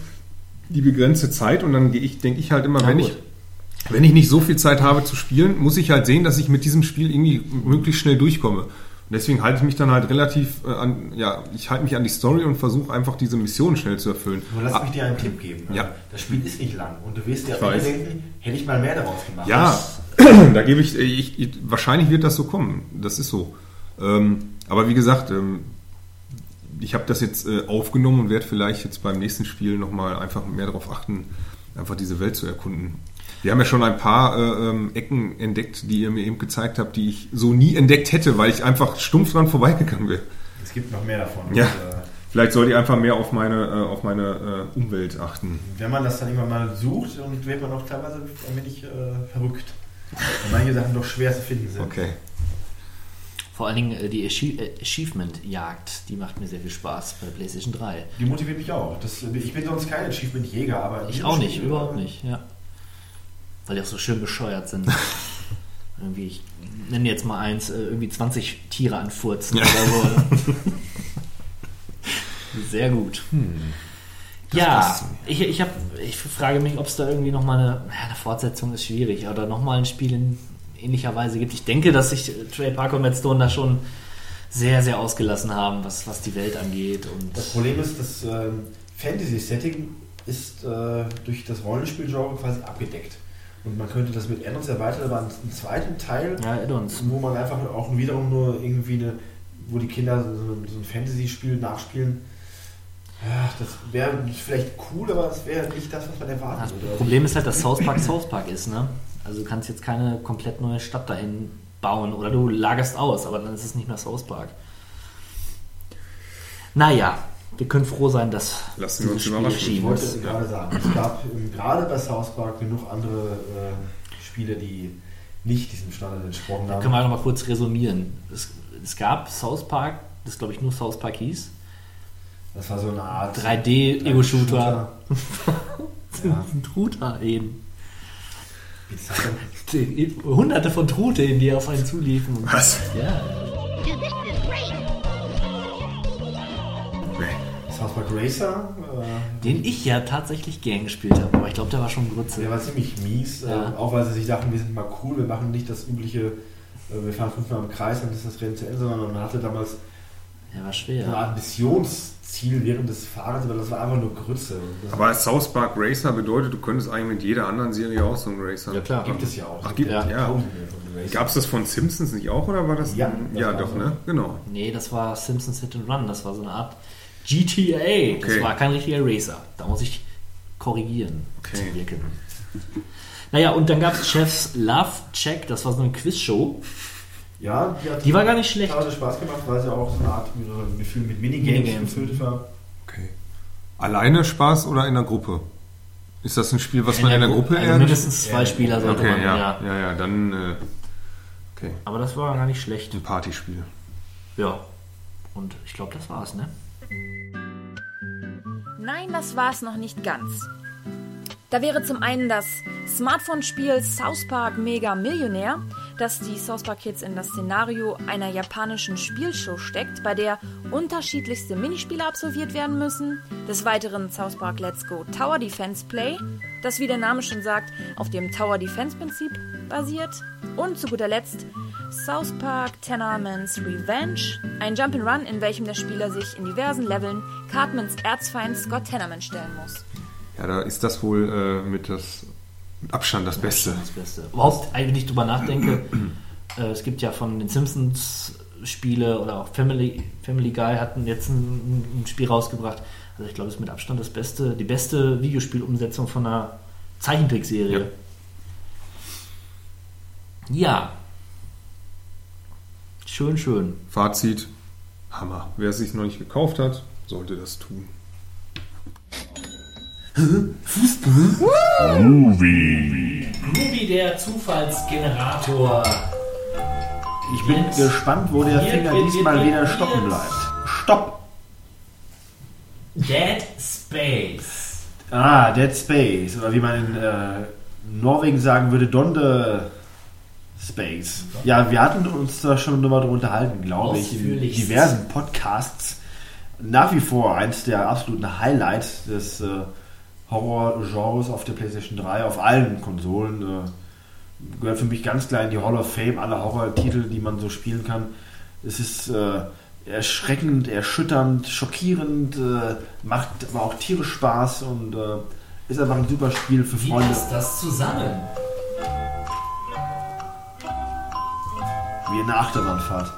die begrenzte Zeit und dann gehe ich, denke ich halt immer, Ja, wenn gut. ich, wenn ich nicht so viel Zeit habe zu spielen, muss ich halt sehen, dass ich mit diesem Spiel irgendwie möglichst schnell durchkomme. Und deswegen halte ich mich dann halt relativ äh, an, ja, ich halte mich an die Story und versuche einfach diese Mission schnell zu erfüllen. Nur lass Ah, mich dir einen Tipp geben. Ja. Das Spiel ist nicht lang und du wirst dir weiß. denken, hätte ich mal mehr daraus gemacht. Ja, da gebe ich, ich, ich, wahrscheinlich wird das so kommen. Das ist so. Ähm, aber wie gesagt, ähm, ich habe das jetzt äh, aufgenommen und werde vielleicht jetzt beim nächsten Spiel nochmal einfach mehr darauf achten, einfach diese Welt zu erkunden. Wir haben ja schon ein paar äh, ähm, Ecken entdeckt, die ihr mir eben gezeigt habt, die ich so nie entdeckt hätte, weil ich einfach stumpf dran vorbeigegangen wäre. Es gibt noch mehr davon. Ja, Und, äh, vielleicht sollte ich einfach mehr auf meine, äh, auf meine äh, Umwelt achten. wenn man das dann irgendwann mal sucht, dann wird man auch teilweise ein wenig äh, verrückt. Weil manche Sachen doch schwer zu finden sind. Okay. Vor allen Dingen äh, die äh, Achievement-Jagd, die macht mir sehr viel Spaß bei der PlayStation 3. Die motiviert mich auch. Das, ich bin sonst kein Achievement-Jäger, aber... Ich auch nicht, überhaupt nicht, ja. Weil die auch so schön bescheuert sind. irgendwie, ich nenne jetzt mal eins, äh, irgendwie 20 Tiere anfurzen Ja. oder so. Sehr gut. Das Ja, ich, ich, hab, ich frage mich, ob es da irgendwie nochmal eine, ja, eine Fortsetzung ist schwierig oder nochmal ein Spiel in ähnlicher Weise gibt. Ich denke, dass sich äh, Trey Parker und Matt Stone da schon sehr, sehr ausgelassen haben, was, was die Welt angeht. Und Das Problem ist, das ähm, Fantasy-Setting ist äh, durch das Rollenspiel-Genre quasi abgedeckt. Und man könnte das mit Add-ons erweitern, aber einen zweiten Teil, ja, wo man einfach auch wiederum nur irgendwie eine, wo die Kinder so, so ein Fantasy-Spiel nachspielen. Ja, das wäre vielleicht cool, aber das wäre nicht das, was man erwarten Das würde. Problem ist halt, dass South Park South Park ist, ne? Also du kannst jetzt keine komplett neue Stadt dahin bauen oder du lagerst aus, aber dann ist es nicht mehr South Park. Naja, wir können froh sein, dass Lassen wir uns dieses Spiel überraschen. Ich wollte ist. gerade sagen, es gab gerade bei South Park genug andere äh, Spiele, die nicht diesem Standard entsprochen Da haben. können wir noch mal kurz resümieren. Es, es gab South Park, das glaube ich nur South Park hieß. Das war so eine Art 3D-Ego-Shooter. Ja. Ein Truthahn eben. Wie ist das denn? Die- Hunderte von Truthähnen, die auf einen zuliefen. Was? Ja. South Park Racer, äh, Den ich ja tatsächlich gern gespielt habe, aber ich glaube, der war schon Grütze. der war ziemlich mies, Ja. äh, auch weil sie sich dachten, wir sind mal cool, wir machen nicht das übliche, äh, wir fahren fünfmal im Kreis, dann ist das Rennen zu Ende, sondern man hatte damals Der war eine schwer. Art Missionsziel während des Fahrens, aber das war einfach nur Grütze. Das Aber South Park Racer bedeutet, du könntest eigentlich mit jeder anderen Serie auch so einen Racer. Ja, klar. gibt es ja auch. Ach, gibt Ja. ja. Racern. Gab es das von Simpsons nicht auch oder war das? Ja, ein- das ja war doch, so. ne? Genau. Nee, das war Simpsons Hit and Run. Das war so eine Art GTA. Das Okay. war kein richtiger Racer. Da muss ich korrigieren. Okay. Wirken. Naja, und dann gab es Chefs Love Check. Das war so eine Quizshow. Ja, die, hat Die war gar nicht schlecht. teilweise Spaß gemacht, weil sie auch so eine Art Gefühl mit Minigames, Minigames. gefüllt war. Okay. Alleine Spaß oder in der Gruppe? Ist das ein Spiel, was In man der in der Gru- Gruppe also mindestens zwei Ja, Spieler sollte Okay, man, ja, ja. ja, ja, dann äh, okay, Aber das war gar nicht schlecht. ein Partyspiel. Ja. Und ich glaube, das war's, ne? Nein, das war es noch nicht ganz. Da wäre zum einen das Smartphone-Spiel South Park Mega Millionär, das die South Park Kids in das Szenario einer japanischen Spielshow steckt, bei der unterschiedlichste Minispiele absolviert werden müssen. Des Weiteren South Park Let's Go Tower Defense Play, das wie der Name schon sagt, auf dem Tower Defense Prinzip basiert. Und zu guter Letzt South Park Tenormans Revenge, ein Jump'n'Run, in welchem der Spieler sich in diversen Leveln Cartmans Erzfeind Scott Tenorman stellen muss. Ja, da ist das wohl äh, mit, das, mit Abstand das Beste. Das Beste. Überhaupt, wenn ich drüber nachdenke, äh, es gibt ja von den Simpsons Spiele oder auch Family, Family Guy hatten jetzt ein, ein Spiel rausgebracht. Also ich glaube, es ist mit Abstand das beste, die beste Videospielumsetzung von einer Zeichentrickserie. Ja. Schön, schön. Fazit: Hammer. Wer es sich noch nicht gekauft hat, sollte das tun. Movie. Groovy, der Zufallsgenerator. Ich bin Jetzt- gespannt, wo der Hier Finger wird diesmal wieder definiert. stoppen bleibt. Stopp! Dead Space. Ah, Dead Space. Oder wie man in äh, Norwegen sagen würde, Donde Space. Ja, wir hatten uns da schon drüber drüber unterhalten, glaube ich, in diversen Podcasts. Nach wie vor eins der absoluten Highlights des äh, Horror-Genres auf der PlayStation 3, auf allen Konsolen. Äh, gehört für mich ganz klar in die Hall of Fame aller Horror-Titel, die man so spielen kann. Es ist äh, erschreckend, erschütternd, schockierend, äh, macht aber auch tierisch Spaß und äh, ist einfach ein super Spiel für Wie Freunde. passt das zusammen? Wie eine Achterbahnfahrt.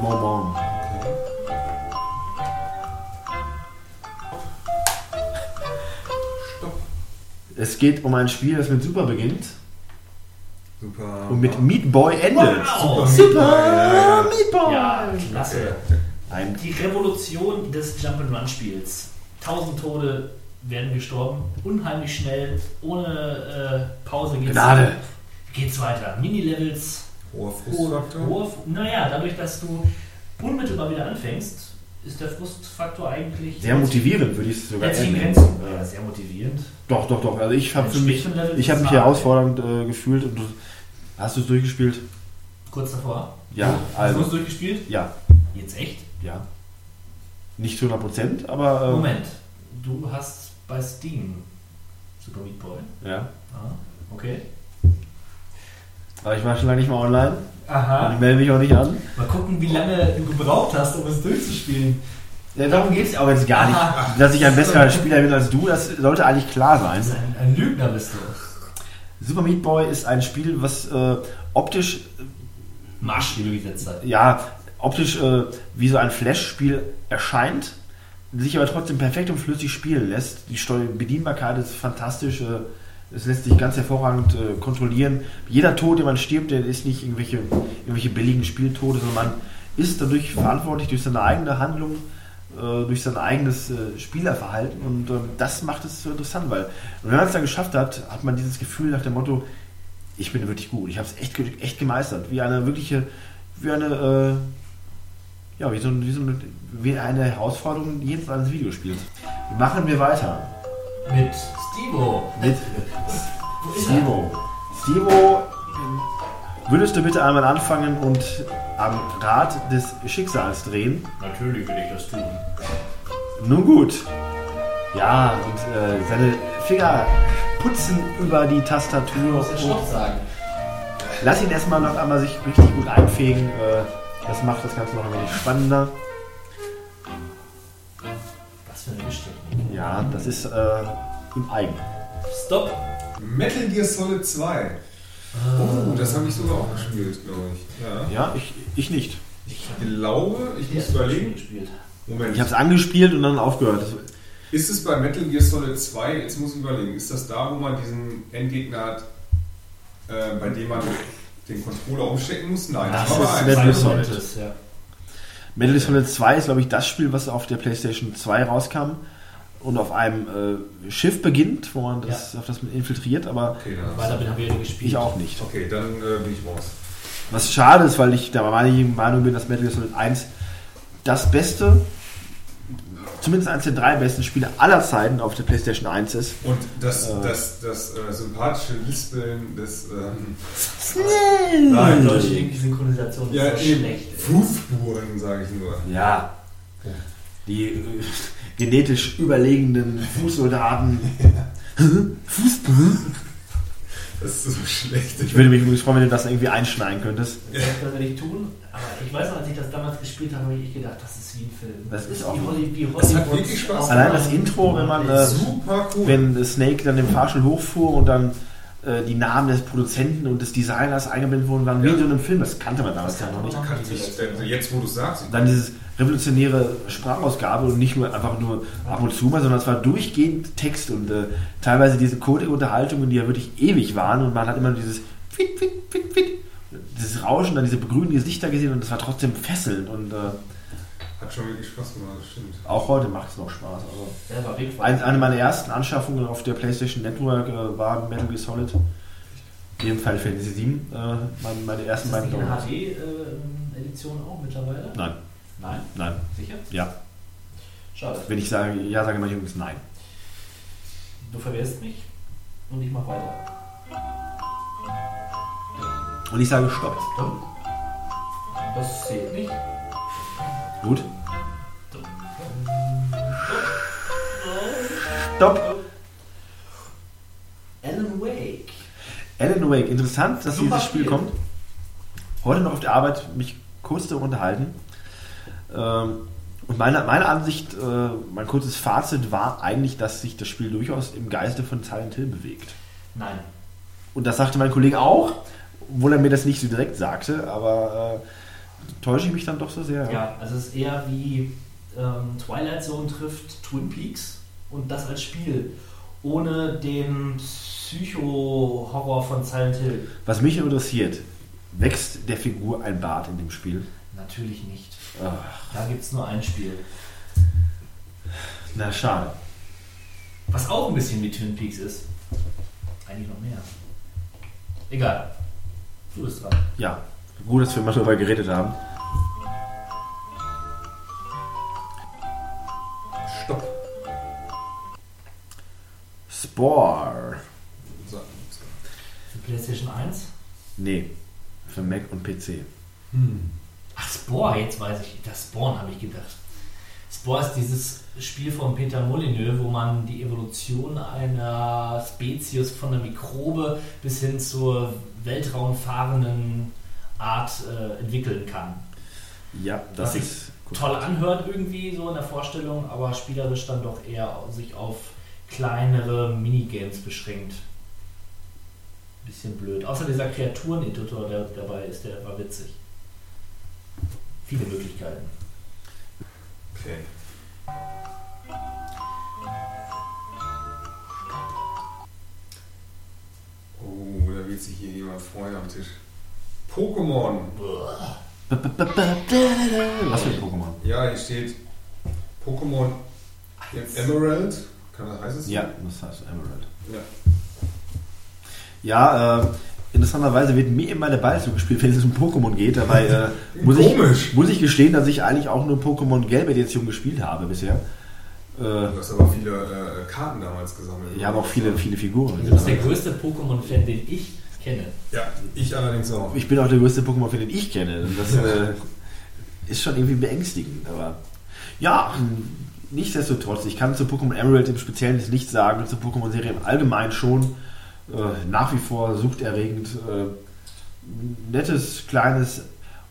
Moment. Es geht um ein Spiel, das mit Super beginnt Super. und mit Meat Boy endet. Wow, Super Meat Boy! Ja, klasse. Ein Die Revolution des Jump'n'Run-Spiels. Tausend Tode werden gestorben, unheimlich schnell, ohne äh, Pause geht's, Gnade. geht's weiter. Minilevels, Hoher hohe, Frustfaktor. hohe, naja, dadurch, dass du unmittelbar wieder anfängst, ist der Frustfaktor eigentlich sehr motivierend, würde ich es sogar. Grenzen. Ja, sehr motivierend. Doch, doch, doch. Also ich habe mich, ich habe mich herausfordernd äh, gefühlt. Und du, hast du es durchgespielt? Kurz davor. Ja, Hast also. du es durchgespielt? Ja, Jetzt echt? ja. Nicht zu 100 Prozent, aber. Äh, Moment. Du hast bei Steam Super Meat Boy. Ja. Ah, okay. Aber ich war schon lange nicht mehr online. Aha. Und ich melde mich auch nicht an. Mal gucken, wie lange du gebraucht hast, um es durchzuspielen. Ja, darum geht es auch jetzt gar Aha. nicht. Dass ich ein besserer Spieler bin als du, das sollte eigentlich klar sein. Ein, ein Lügner bist du. Super Meat Boy ist ein Spiel, was äh, optisch, Marsch, wie du gesetzt hast. ja, optisch äh, wie so ein Flash-Spiel erscheint, sich aber trotzdem perfekt und flüssig spielen lässt. Die Steu Bedienbarkeit ist fantastisch. Äh, es lässt sich ganz hervorragend äh, kontrollieren. Jeder Tod, den man stirbt, der ist nicht irgendwelche, irgendwelche billigen Spieltode, sondern man ist dadurch verantwortlich durch seine eigene Handlung äh, durch sein eigenes äh, Spielerverhalten und ähm, das macht es so interessant, weil wenn man es dann geschafft hat, hat man dieses Gefühl nach dem Motto, ich bin wirklich gut, ich habe es echt, echt gemeistert, wie eine wirkliche, wie eine, äh, ja, wie so, wie so wie eine Herausforderung jedes eines Videospiels. Machen wir weiter. Mit Stevo. Mit Stevo. Stevo, würdest du bitte einmal anfangen und am Rad des Schicksals drehen? Natürlich will ich das tun. Nun gut. Ja, und äh, seine Finger putzen über die Tastatur. muss ja Stopp sagen. Lass ihn erstmal noch einmal sich richtig gut einfegen. Äh, das macht das Ganze noch ein wenig spannender. Was für eine Mischtechnik. Ja, das ist äh, im Eigen. Stopp. Metal Gear Solid 2. Oh, das habe ich sogar auch gespielt, glaube ich. Ja, Ja, ich, ich nicht. ich glaube, ich muss überlegen. Moment. Ich habe es angespielt und dann aufgehört. Das, Ist es bei Metal Gear Solid 2, jetzt muss ich überlegen, ist das da, wo man diesen Endgegner hat, äh, bei dem man den Controller umstecken muss? Nein, Das war ist Metal. Gear Solid. Ja. Metal Gear Solid 2 ist, glaube ich, das Spiel, was auf der PlayStation 2 rauskam und auf einem äh, Schiff beginnt, wo man das, auf das man infiltriert, aber Okay, Weiter bin habe ich ja gespielt. ich auch nicht. Okay, dann äh, bin ich raus. Was schade ist, weil ich der Meinung bin, dass Metal Gear Solid 1 das beste, zumindest eines der drei besten Spiele aller Zeiten auf der PlayStation 1 ist. Und das, Äh. das, das äh, sympathische Lispeln des. Ähm, Die Nein, deutsche Synchronisation ja, ist so schlecht. Fußspuren, sage ich nur. Ja. Die äh, genetisch überlegenen Fußsoldaten. Fußball? Das ist so schlecht. Ich würde mich übrigens freuen, wenn du das irgendwie einschneiden könntest. Das werde ich tun, aber ich weiß noch, als ich das damals gespielt habe, habe ich gedacht, das ist wie ein Film. Das ist auch- wie wie Das hat wirklich Spaß auf- Allein das Intro, wenn man äh, Super cool. wenn Snake dann den Fahrstuhl hochfuhr und dann äh, die Namen des Produzenten und des Designers eingeblendet wurden, waren wie Ja. in so einem Film. Das kannte man damals ja noch nicht. Ich, also jetzt, wo du es sagst. Dann dieses revolutionäre Sprachausgabe und nicht nur einfach nur ab und zu mal, sondern es war durchgehend Text und äh, teilweise diese Codec-Unterhaltungen, die ja wirklich ewig waren und man hat immer dieses Fit, Fit, Fit, Fit, dieses Rauschen, dann diese begrünten Gesichter gesehen und es war trotzdem fesselnd und äh, Hat schon wirklich Spaß gemacht, das stimmt. auch heute macht es noch Spaß. Also, war Big ein, eine meiner ersten Anschaffungen auf der PlayStation Network äh, war Metal Gear Solid. In dem Fall Fantasy 7, äh, meine, meine ersten Ist das beiden nicht eine. HD-Edition auch mittlerweile? Nein, Nein? nein. Sicher? Ja. Schade. Wenn ich sage ja, sage meine Jungs nein. Du verwirrst mich und ich mach weiter. Und ich sage Stopp. Das zählt nicht. Gut. Stopp. Alan Wake. Alan Wake. Interessant, dass Super dieses Spiel Spiel. kommt. Heute noch auf der Arbeit mich kurz darüber unterhalten. Ähm, und meine, meine Ansicht, äh, mein kurzes Fazit war eigentlich, dass sich das Spiel durchaus im Geiste von Silent Hill bewegt. Nein. Und das sagte mein Kollege auch, obwohl er mir das nicht so direkt sagte, aber äh, täusche ich mich dann doch so sehr. Ja, also es ist eher wie ähm, Twilight Zone trifft Twin Peaks und das als Spiel. Ohne den Psycho-Horror von Silent Hill. Was mich interessiert, wächst der Figur ein Bart in dem Spiel? Natürlich nicht. Ach, Da gibt es nur ein Spiel. na schade. Was auch ein bisschen wie Twin Peaks ist. Eigentlich noch mehr. Egal. Du bist dran. Ja, gut, dass wir mal darüber geredet haben. Stopp. Spore. Für PlayStation 1? Nee, für Mac und PC. Ach, Spore, jetzt weiß ich. Das Spawn habe ich gedacht. Spore ist dieses Spiel von Peter Molyneux, wo man die Evolution einer Spezies von der Mikrobe bis hin zur weltraumfahrenden Art äh, entwickeln kann. Ja, das Was sich ist gut. toll anhört irgendwie so in der Vorstellung, aber spielerisch dann doch eher sich auf kleinere Minigames beschränkt. Bisschen blöd. Außer dieser Kreatureneditor, der dabei ist, der war witzig. Viele Möglichkeiten. Okay. Oh, da wird sich hier jemand freuen am Tisch. Pokémon. Was für ein Pokémon? Ja, hier steht Pokémon Emerald, kann das so? Ja, das heißt Emerald. Ja. Ja, äh, interessanterweise wird mir immer der Ball zugespielt, wenn es um Pokémon geht. Dabei äh, muss, Komisch. ich, muss ich gestehen, dass ich eigentlich auch nur Pokémon Gelbe Edition gespielt habe bisher. Äh, Du hast aber viele äh, Karten damals gesammelt. ich habe auch viele, viele Figuren. Du bist der größte Pokémon-Fan, den ich kenne. Ja, ich allerdings auch. Ich bin auch der größte Pokémon-Fan, den ich kenne. Das äh, ist schon irgendwie beängstigend. Aber ja, nichtsdestotrotz, ich kann zu Pokémon Emerald im Speziellen nichts sagen, zur Pokémon-Serie im Allgemeinen schon. Äh, nach wie vor suchterregend. Äh, nettes, kleines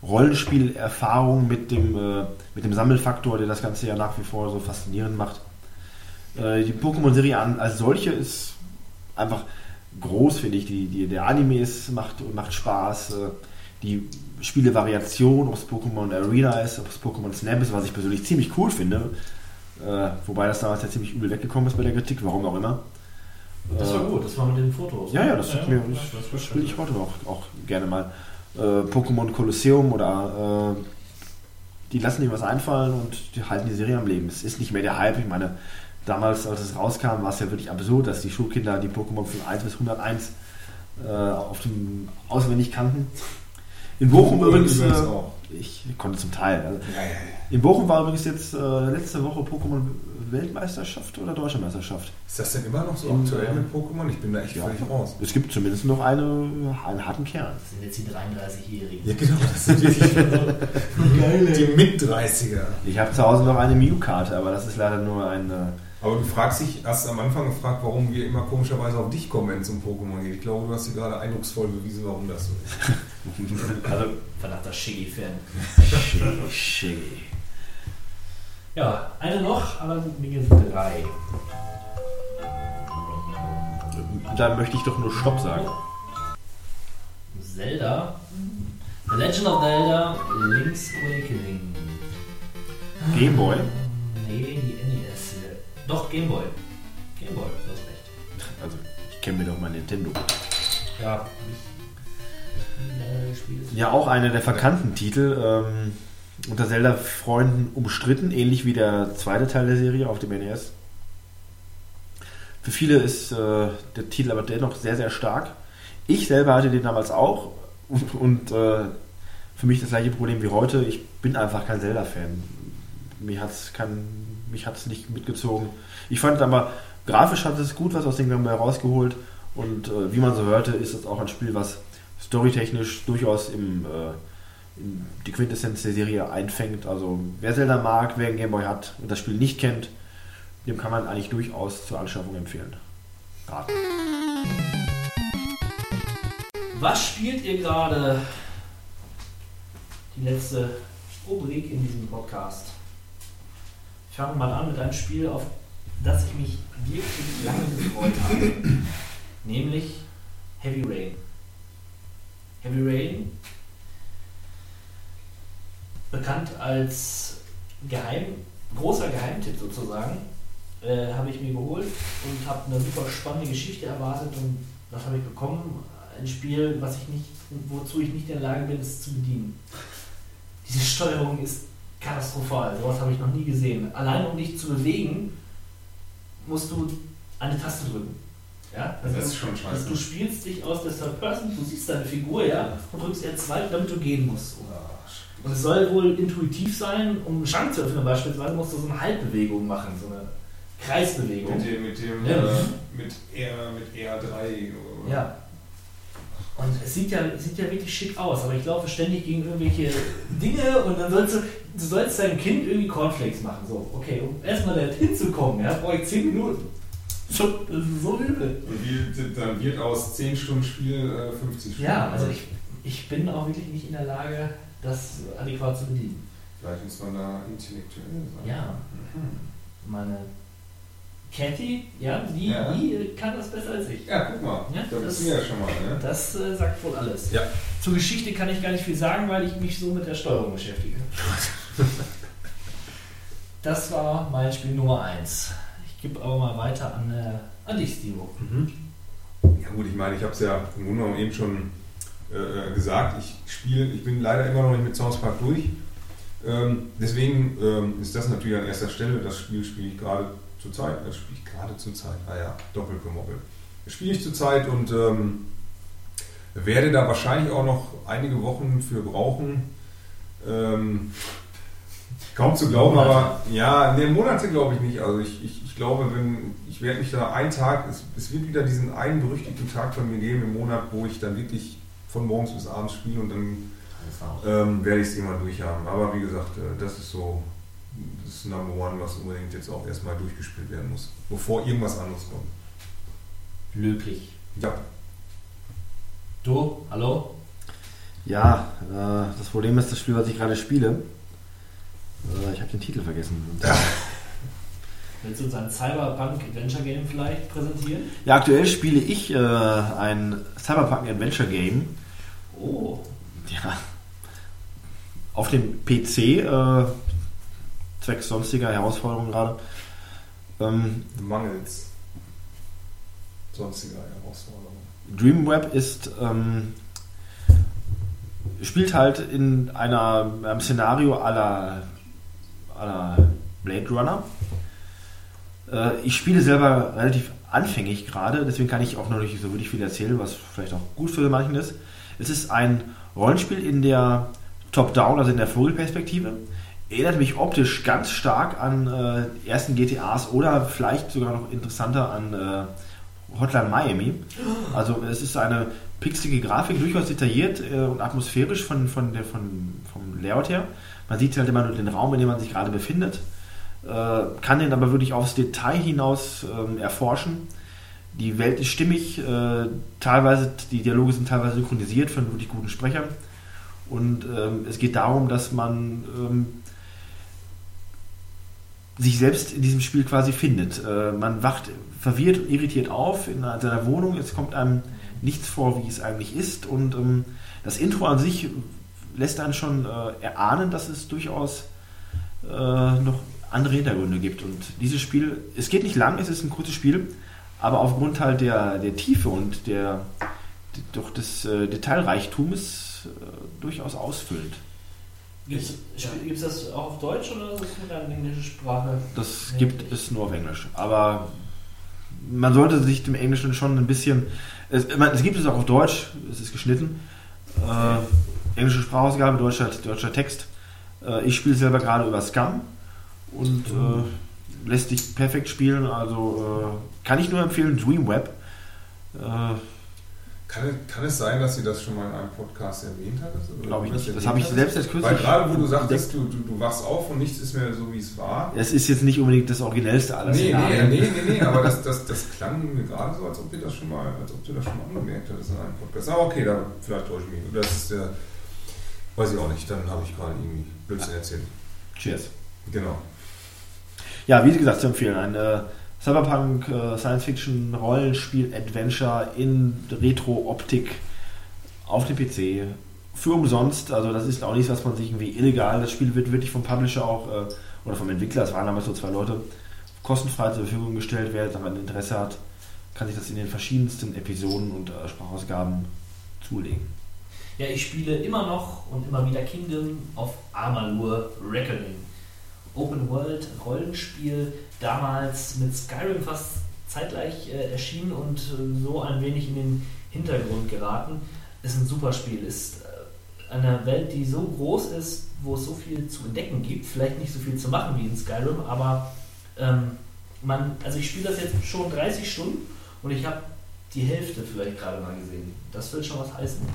Rollenspiel-Erfahrung mit dem, äh, mit dem Sammelfaktor, der das Ganze ja nach wie vor so faszinierend macht. Die Pokémon-Serie als solche ist einfach groß, finde ich. Die, die, der Anime ist, macht, macht Spaß. Die Spielevariation, ob es Pokémon Arena ist, ob es Pokémon Snap ist, was ich persönlich ziemlich cool finde. Wobei das damals ja ziemlich übel weggekommen ist bei der Kritik, warum auch immer. Das war Äh, gut, das war mit den Fotos. Ja, ja, das, Ja, tut mir, das, das das spiele ich heute auch, auch gerne mal. Äh, Pokémon Colosseum oder äh, die lassen sich was einfallen und die halten die Serie am Leben. Es ist nicht mehr der Hype. Ich meine, damals, als es rauskam, war es ja wirklich absurd, dass die Schulkinder die Pokémon von 1 bis 101 äh, auf dem auswendig kannten. In Bochum übrigens. übrigens Äh, auch. Ich konnte zum Teil. Also, Ja, ja, ja. In Bochum war übrigens jetzt äh, letzte Woche Pokémon Weltmeisterschaft oder Deutsche Meisterschaft. Ist das denn immer noch so In, aktuell äh, mit Pokémon? Ich bin da echt Ja. völlig raus. Es gibt zumindest noch eine, einen harten Kern. Das sind jetzt die 33-Jährigen. Ja, genau, das sind wirklich die Mit-30er. Ich habe zu Hause noch eine Mew-Karte, aber das ist leider nur ein. Äh, Aber du fragst dich, hast am Anfang gefragt, warum wir immer komischerweise auf dich kommen, wenn es um Pokémon geht. Ich glaube, du hast dir gerade eindrucksvoll bewiesen, warum das so ist. Also, verdammter Shiggy-Fan. Shiggy. Ja, eine noch, aber mir sind drei. Da möchte ich doch nur Stopp sagen. Zelda. The Legend of Zelda Link's Awakening. Gameboy. Nee, die NES. Doch, Gameboy. Gameboy, du hast recht. Also, ich kenne mir doch mein Nintendo. Ja, ich. Ja, auch einer der verkannten Titel. Ähm, unter Zelda-Freunden umstritten, ähnlich wie der zweite Teil der Serie auf dem NES. Für viele ist äh, der Titel aber dennoch sehr, sehr stark. Ich selber hatte den damals auch und, und äh, für mich das gleiche Problem wie heute. Ich bin einfach kein Zelda-Fan. Mich hat es nicht mitgezogen. Ich fand aber, grafisch hat es gut was aus dem Game Boy rausgeholt und äh, wie man so hörte, ist es auch ein Spiel, was storytechnisch durchaus im, äh, in die Quintessenz der Serie einfängt. Also wer Zelda mag, wer einen Game Boy hat und das Spiel nicht kennt, dem kann man eigentlich durchaus zur Anschaffung empfehlen. Raten. Was spielt ihr gerade? Die letzte Rubrik in diesem Podcast. Ich fange mal an mit einem Spiel, auf das ich mich wirklich lange gefreut habe. Nämlich Heavy Rain. Heavy Rain, bekannt als Geheim, großer Geheimtipp sozusagen, äh, habe ich mir geholt und habe eine super spannende Geschichte erwartet und das habe ich bekommen. Ein Spiel, was ich nicht, wozu ich nicht in der Lage bin, es zu bedienen. Diese Steuerung ist katastrophal. Sowas habe ich noch nie gesehen. Allein um dich zu bewegen, musst du eine Taste drücken. Ja? Also Das ist schon scheiße. Also du spielst dich aus der Third Person, du siehst deine Figur, ja, und drückst R2, damit du gehen musst. Und es soll wohl intuitiv sein, um einen Schrank zu öffnen beispielsweise, musst du so eine Halbbewegung machen, so eine Kreisbewegung. Mit dem, mit dem, Ja. äh, mit R, mit R3 oder Ja. Und es sieht ja, sieht ja wirklich schick aus, aber ich laufe ständig gegen irgendwelche Dinge und dann sollst du, du sollst deinem Kind irgendwie Cornflakes machen. So, okay, um erstmal da hinzukommen, ja, brauche ich 10 Minuten. So, das ist so übel. Und wie, dann wird aus 10 Stunden Spiel äh, 50 Stunden. Ja, also ich, ich bin auch wirklich nicht in der Lage, das adäquat zu bedienen. Vielleicht muss man da intellektuell sein. Ja. Meine Cathy, ja, die, Ja. die kann das besser als ich. Ja, guck mal. Ja, da das- bist du ja schon mal, ne? Das äh, sagt wohl alles. Ja. Zur Geschichte kann ich gar nicht viel sagen, weil ich mich so mit der Steuerung beschäftige. das war mein Spiel Nummer 1. Ich gebe aber mal weiter an, äh, an dich, Steve. Ja gut, ich meine, ich habe es ja im Grunde genommen eben schon äh, gesagt. Ich spiele, ich bin leider immer noch nicht mit South Park durch. Ähm, deswegen ähm, ist das natürlich an erster Stelle. Das Spiel spiele ich gerade zur Zeit. Das spiele ich gerade zur Zeit. Ah ja, Doppelgemobbel. Spiele ich zur Zeit und ähm, werde da wahrscheinlich auch noch einige Wochen für brauchen. Ähm, kaum zu glauben, Monate. aber ja, ne, Monate glaube ich nicht. Also ich, ich, ich glaube, wenn ich werde mich da einen Tag, es, es wird wieder diesen einen berüchtigten Tag von mir geben im Monat, wo ich dann wirklich von morgens bis abends spiele und dann ähm, werde ich es irgendwann durchhaben. Aber wie gesagt, äh, das ist so das Number One, was unbedingt jetzt auch erstmal durchgespielt werden muss, bevor irgendwas anderes kommt. Löblich. Ja. Du, hallo? Ja, äh, das Problem ist, das Spiel, was ich gerade spiele, ich habe den Titel vergessen. Willst du uns ein Cyberpunk Adventure Game vielleicht präsentieren? Ja, aktuell spiele ich äh, ein Cyberpunk Adventure Game. Oh. Ja. Auf dem PC, äh, zwecks sonstiger Herausforderungen gerade. Ähm, Mangels sonstiger Herausforderungen. Dreamweb ist ähm, spielt halt in einer, einem Szenario aller aller Blade Runner. Äh, ich spiele selber relativ anfängig gerade, deswegen kann ich auch noch nicht so wirklich viel erzählen, was vielleicht auch gut für manchen ist. Es ist ein Rollenspiel in der Top-Down, also in der Vogelperspektive. Erinnert mich optisch ganz stark an äh, ersten GTAs oder vielleicht sogar noch interessanter an äh, Hotline Miami. Also es ist eine pixelige Grafik, durchaus detailliert äh, und atmosphärisch von, von der, von, vom Layout her. Man sieht halt immer nur den Raum, in dem man sich gerade befindet, äh, kann den aber wirklich aufs Detail hinaus ähm, erforschen. Die Welt ist stimmig, äh, teilweise, die Dialoge sind teilweise synchronisiert von wirklich guten Sprechern. Und ähm, es geht darum, dass man ähm, sich selbst in diesem Spiel quasi findet. Äh, man wacht verwirrt und irritiert auf in seiner Wohnung. Es kommt einem nichts vor, wie es eigentlich ist. Und das Intro an sich lässt einen schon äh, erahnen, dass es durchaus äh, noch andere Hintergründe gibt. Und dieses Spiel, es geht nicht lang, es ist ein kurzes Spiel, aber aufgrund halt der, der Tiefe und der, doch des äh, Detailreichtums äh, durchaus ausfüllend. Gibt es das auch auf Deutsch oder ist das mit einer englischen Sprache? Das gibt es nur auf Englisch. Aber man sollte sich dem Englischen schon ein bisschen. Es, meine, es gibt es auch auf Deutsch, es ist geschnitten. Äh, englische Sprachausgabe, deutscher, deutscher Text. Äh, ich spiele selber gerade über Scum und äh, lässt sich perfekt spielen. Also äh, kann ich nur empfehlen, Dreamweb. Äh, Kann, kann es sein, dass sie das schon mal in einem Podcast erwähnt hat? Glaube ich nicht. Das habe ich selbst erst kürzlich Weil gerade wo du sagtest, du, du, du wachst auf und nichts ist mehr so, wie es war. es ist jetzt nicht unbedingt das originellste aller Nee, nee, nee, nee, nee, aber das, das, das klang mir gerade so, als ob ihr das schon mal, als ob du das schon mal angemerkt hattest in einem Podcast. Aber okay, da vielleicht täusche ich mich. Das ist der, weiß ich auch nicht, dann habe ich gerade irgendwie Blödsinn erzählt. Cheers. Genau. Ja, wie gesagt, zu empfehlen. Ein äh, Cyberpunk äh, Science Fiction Rollenspiel Adventure in Retro-Optik auf dem PC für umsonst. Also das ist auch nichts, was man sich irgendwie illegal. Das Spiel wird wirklich vom Publisher auch äh, oder vom Entwickler, es waren damals so zwei Leute, kostenfrei zur Verfügung gestellt. Wer daran Interesse hat, kann sich das in den verschiedensten Episoden und äh, Sprachausgaben zulegen. Ja, ich spiele immer noch und immer wieder Kingdom of Amalur Reckoning. Open World Rollenspiel, damals mit Skyrim fast zeitgleich äh, erschienen und äh, so ein wenig in den Hintergrund geraten. Ist ein super Spiel, ist äh, eine Welt, die so groß ist, wo es so viel zu entdecken gibt, vielleicht nicht so viel zu machen wie in Skyrim, aber ähm, man, also ich spiele das jetzt schon 30 Stunden und ich habe die Hälfte vielleicht gerade mal gesehen. Das will schon was heißen.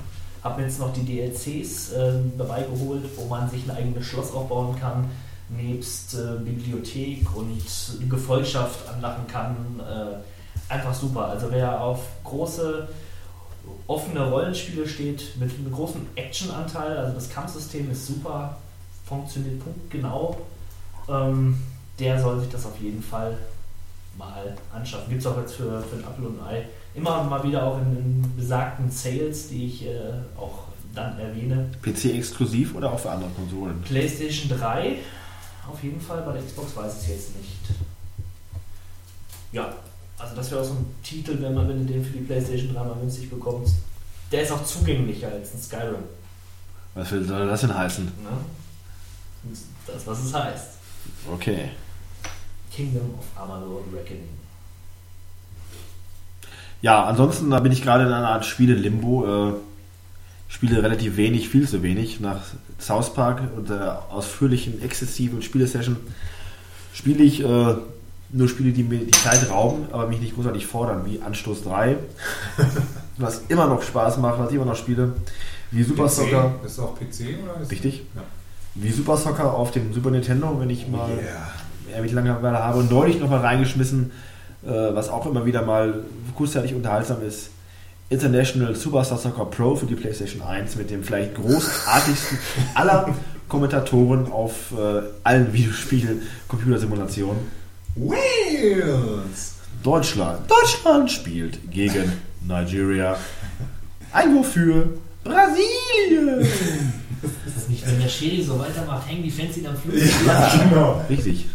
Habe mir jetzt noch die DLCs äh, dabei geholt, wo man sich ein eigenes Schloss aufbauen kann, nebst äh, Bibliothek und Gefolgschaft anlachen kann. Äh, einfach super. Also wer auf große offene Rollenspiele steht mit einem großen Actionanteil, also das Kampfsystem ist super, funktioniert punktgenau, ähm, der soll sich das auf jeden Fall mal anschaffen. Gibt es auch jetzt für, für ein Apple und ein Ei. Immer mal wieder auch in den besagten Sales, die ich äh, auch dann erwähne. PC exklusiv oder auch für andere Konsolen? PlayStation 3 auf jeden Fall, bei der Xbox weiß ich es jetzt nicht. Ja, also das wäre auch so ein Titel, wenn man wenn du den für die PlayStation 3 mal günstig bekommst. Der ist auch zugänglicher als ein Skyrim. Was soll das denn heißen? Ne? Das, was es heißt. Okay. Kingdom of Amalur Reckoning. Ja, ansonsten da bin ich gerade in einer Art Spiele-Limbo. Äh, spiele relativ wenig, viel zu wenig. Nach South Park und der ausführlichen, exzessiven Spielesession spiele ich äh, nur Spiele, die mir die Zeit rauben, aber mich nicht großartig fordern, wie Anstoß 3, was immer noch Spaß macht, was ich immer noch spiele, wie Super PC? Soccer. Ist auch PC oder ist Richtig. Ja. Wie Super Soccer auf dem Super Nintendo, wenn ich mal Yeah. ewig Langeweile habe und neulich noch mal reingeschmissen, was auch immer wieder mal kurzzeitig unterhaltsam ist. International Superstar Soccer Pro für die PlayStation 1 mit dem vielleicht großartigsten aller Kommentatoren auf äh, allen Videospielen Computersimulationen. Wales! Deutschland. Deutschland spielt gegen Nigeria. Ein für Brasilien. Ist das nicht, wenn der Schiri so weitermacht, hängen die Fans ihn am Flug? genau. Richtig.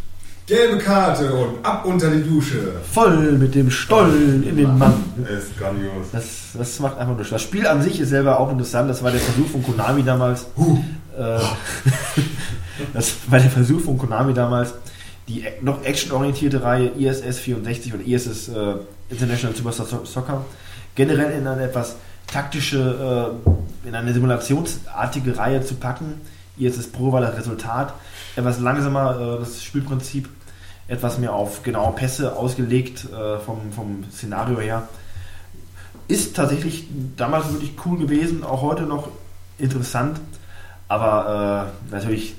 Gelbe Karte und ab unter die Dusche. Voll mit dem Stollen in den Mann. Ist grandios. Das, das macht einfach nur Spaß. Das Spiel an sich ist selber auch interessant. Das war der Versuch von Konami damals. Äh, das war der Versuch von Konami damals, die e- noch actionorientierte Reihe ISS 64 oder ISS äh, International Superstar So- Soccer generell in eine etwas taktische, äh, in eine simulationsartige Reihe zu packen. ISS Pro war das Resultat. Etwas langsamer äh, das Spielprinzip, etwas mehr auf genaue Pässe ausgelegt äh, vom, vom Szenario her. Ist tatsächlich damals wirklich cool gewesen, auch heute noch interessant, aber äh, natürlich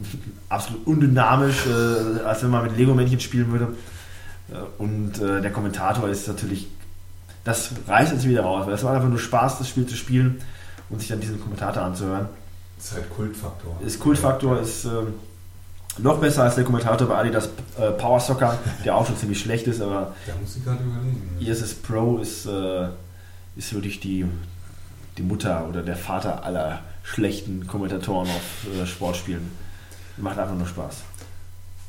absolut undynamisch, äh, als wenn man mit Lego-Männchen spielen würde. Äh, und äh, der Kommentator ist natürlich, das reißt jetzt wieder raus, weil es war einfach nur Spaß, das Spiel zu spielen und sich dann diesen Kommentator anzuhören. Ist halt Kultfaktor. Ist Kultfaktor, ist ähm, noch besser als der Kommentator bei Adidas äh, Power Soccer, der auch schon ziemlich schlecht ist, aber Da muss ich gerade überlegen. ISS Pro ist, äh, ist wirklich die, die Mutter oder der Vater aller schlechten Kommentatoren auf äh, Sportspielen. Macht einfach nur Spaß.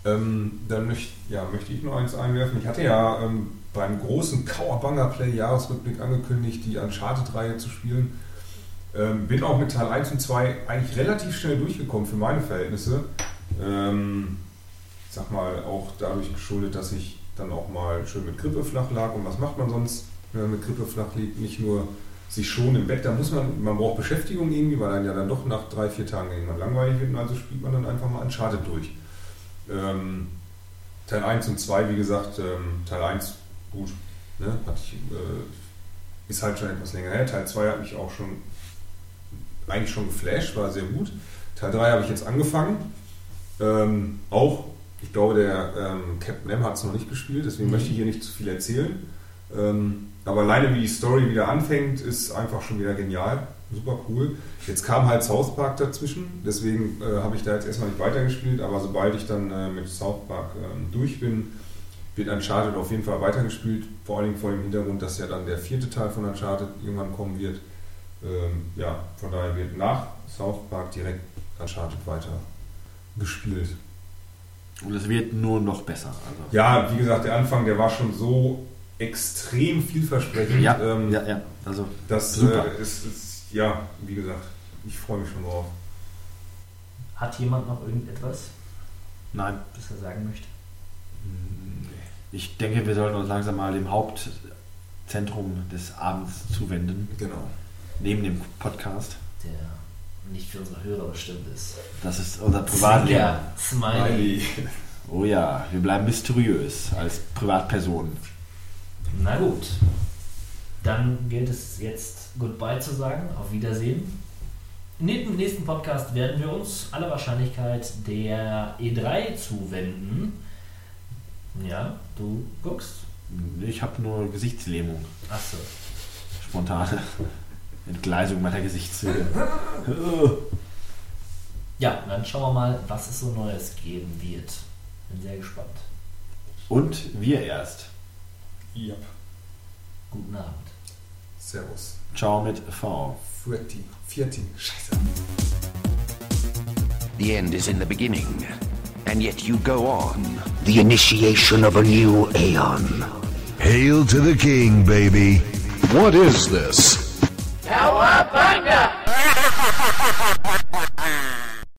Ähm, dann möcht, ja, möchte ich noch eins einwerfen. Ich hatte ja ähm, beim großen Kauerbanger Play Jahresrückblick angekündigt, die Uncharted-Reihe zu spielen. Ähm, bin auch mit Teil 1 und 2 eigentlich relativ schnell durchgekommen für meine Verhältnisse. Ähm, ich sag mal, auch dadurch geschuldet, dass ich dann auch mal schön mit Grippe flach lag. Und was macht man sonst, wenn man mit Grippe flach liegt? Nicht nur sich schon im Bett, da muss man, man braucht Beschäftigung irgendwie, weil dann ja dann doch nach drei, vier Tagen irgendwann langweilig wird. Und also spielt man dann einfach mal Uncharted durch. Ähm, Teil 1 und 2, wie gesagt, ähm, Teil 1, gut, ne, ich, äh, ist halt schon etwas länger her. Teil 2 hat mich auch schon eigentlich schon geflasht, war sehr gut. Teil 3 habe ich jetzt angefangen. Ähm, auch, ich glaube, der ähm, Captain M hat es noch nicht gespielt, deswegen Mhm. möchte ich hier nicht zu viel erzählen. Ähm, aber alleine wie die Story wieder anfängt, ist einfach schon wieder genial. Super cool. Jetzt kam halt South Park dazwischen, deswegen äh, habe ich da jetzt erstmal nicht weitergespielt, aber sobald ich dann äh, mit South Park ähm, durch bin, wird Uncharted auf jeden Fall weitergespielt. Vor allen Dingen vor dem Hintergrund, dass ja dann der vierte Teil von Uncharted irgendwann kommen wird. Ähm, ja, von daher wird nach South Park direkt Uncharted weiter gespielt. Und es wird nur noch besser. Also. Ja, wie gesagt, der Anfang, der war schon so extrem vielversprechend. Ja, ähm, ja, ja. Also, das super. Äh, ist, ist, ja, wie gesagt, ich freue mich schon drauf. Hat jemand noch irgendetwas, Nein. das er sagen möchte? Ich denke, wir sollten uns langsam mal dem Hauptzentrum des Abends zuwenden. Genau. Neben dem Podcast. Der nicht für unsere Hörer bestimmt ist. Das ist unser Privatleben. Zwinker, Smiley. Oh ja, wir bleiben mysteriös als Privatpersonen. Na gut. Dann gilt es jetzt Goodbye zu sagen. Auf Wiedersehen. Dem nächsten Podcast werden wir uns aller Wahrscheinlichkeit der E3 zuwenden. Ja, du guckst. Ich habe nur Gesichtslähmung. Achso. Spontane Entgleisung meiner Gesichtszüge. Ja, dann schauen wir mal, was es so Neues geben wird. Bin sehr gespannt. Und wir erst. Ja. Guten Abend. Servus. Ciao mit V. Fuetti. Vierti. Scheiße. The end is in the beginning, and yet you go on. The initiation of a new aeon. Hail to the king, baby. What is this? Cowabunga!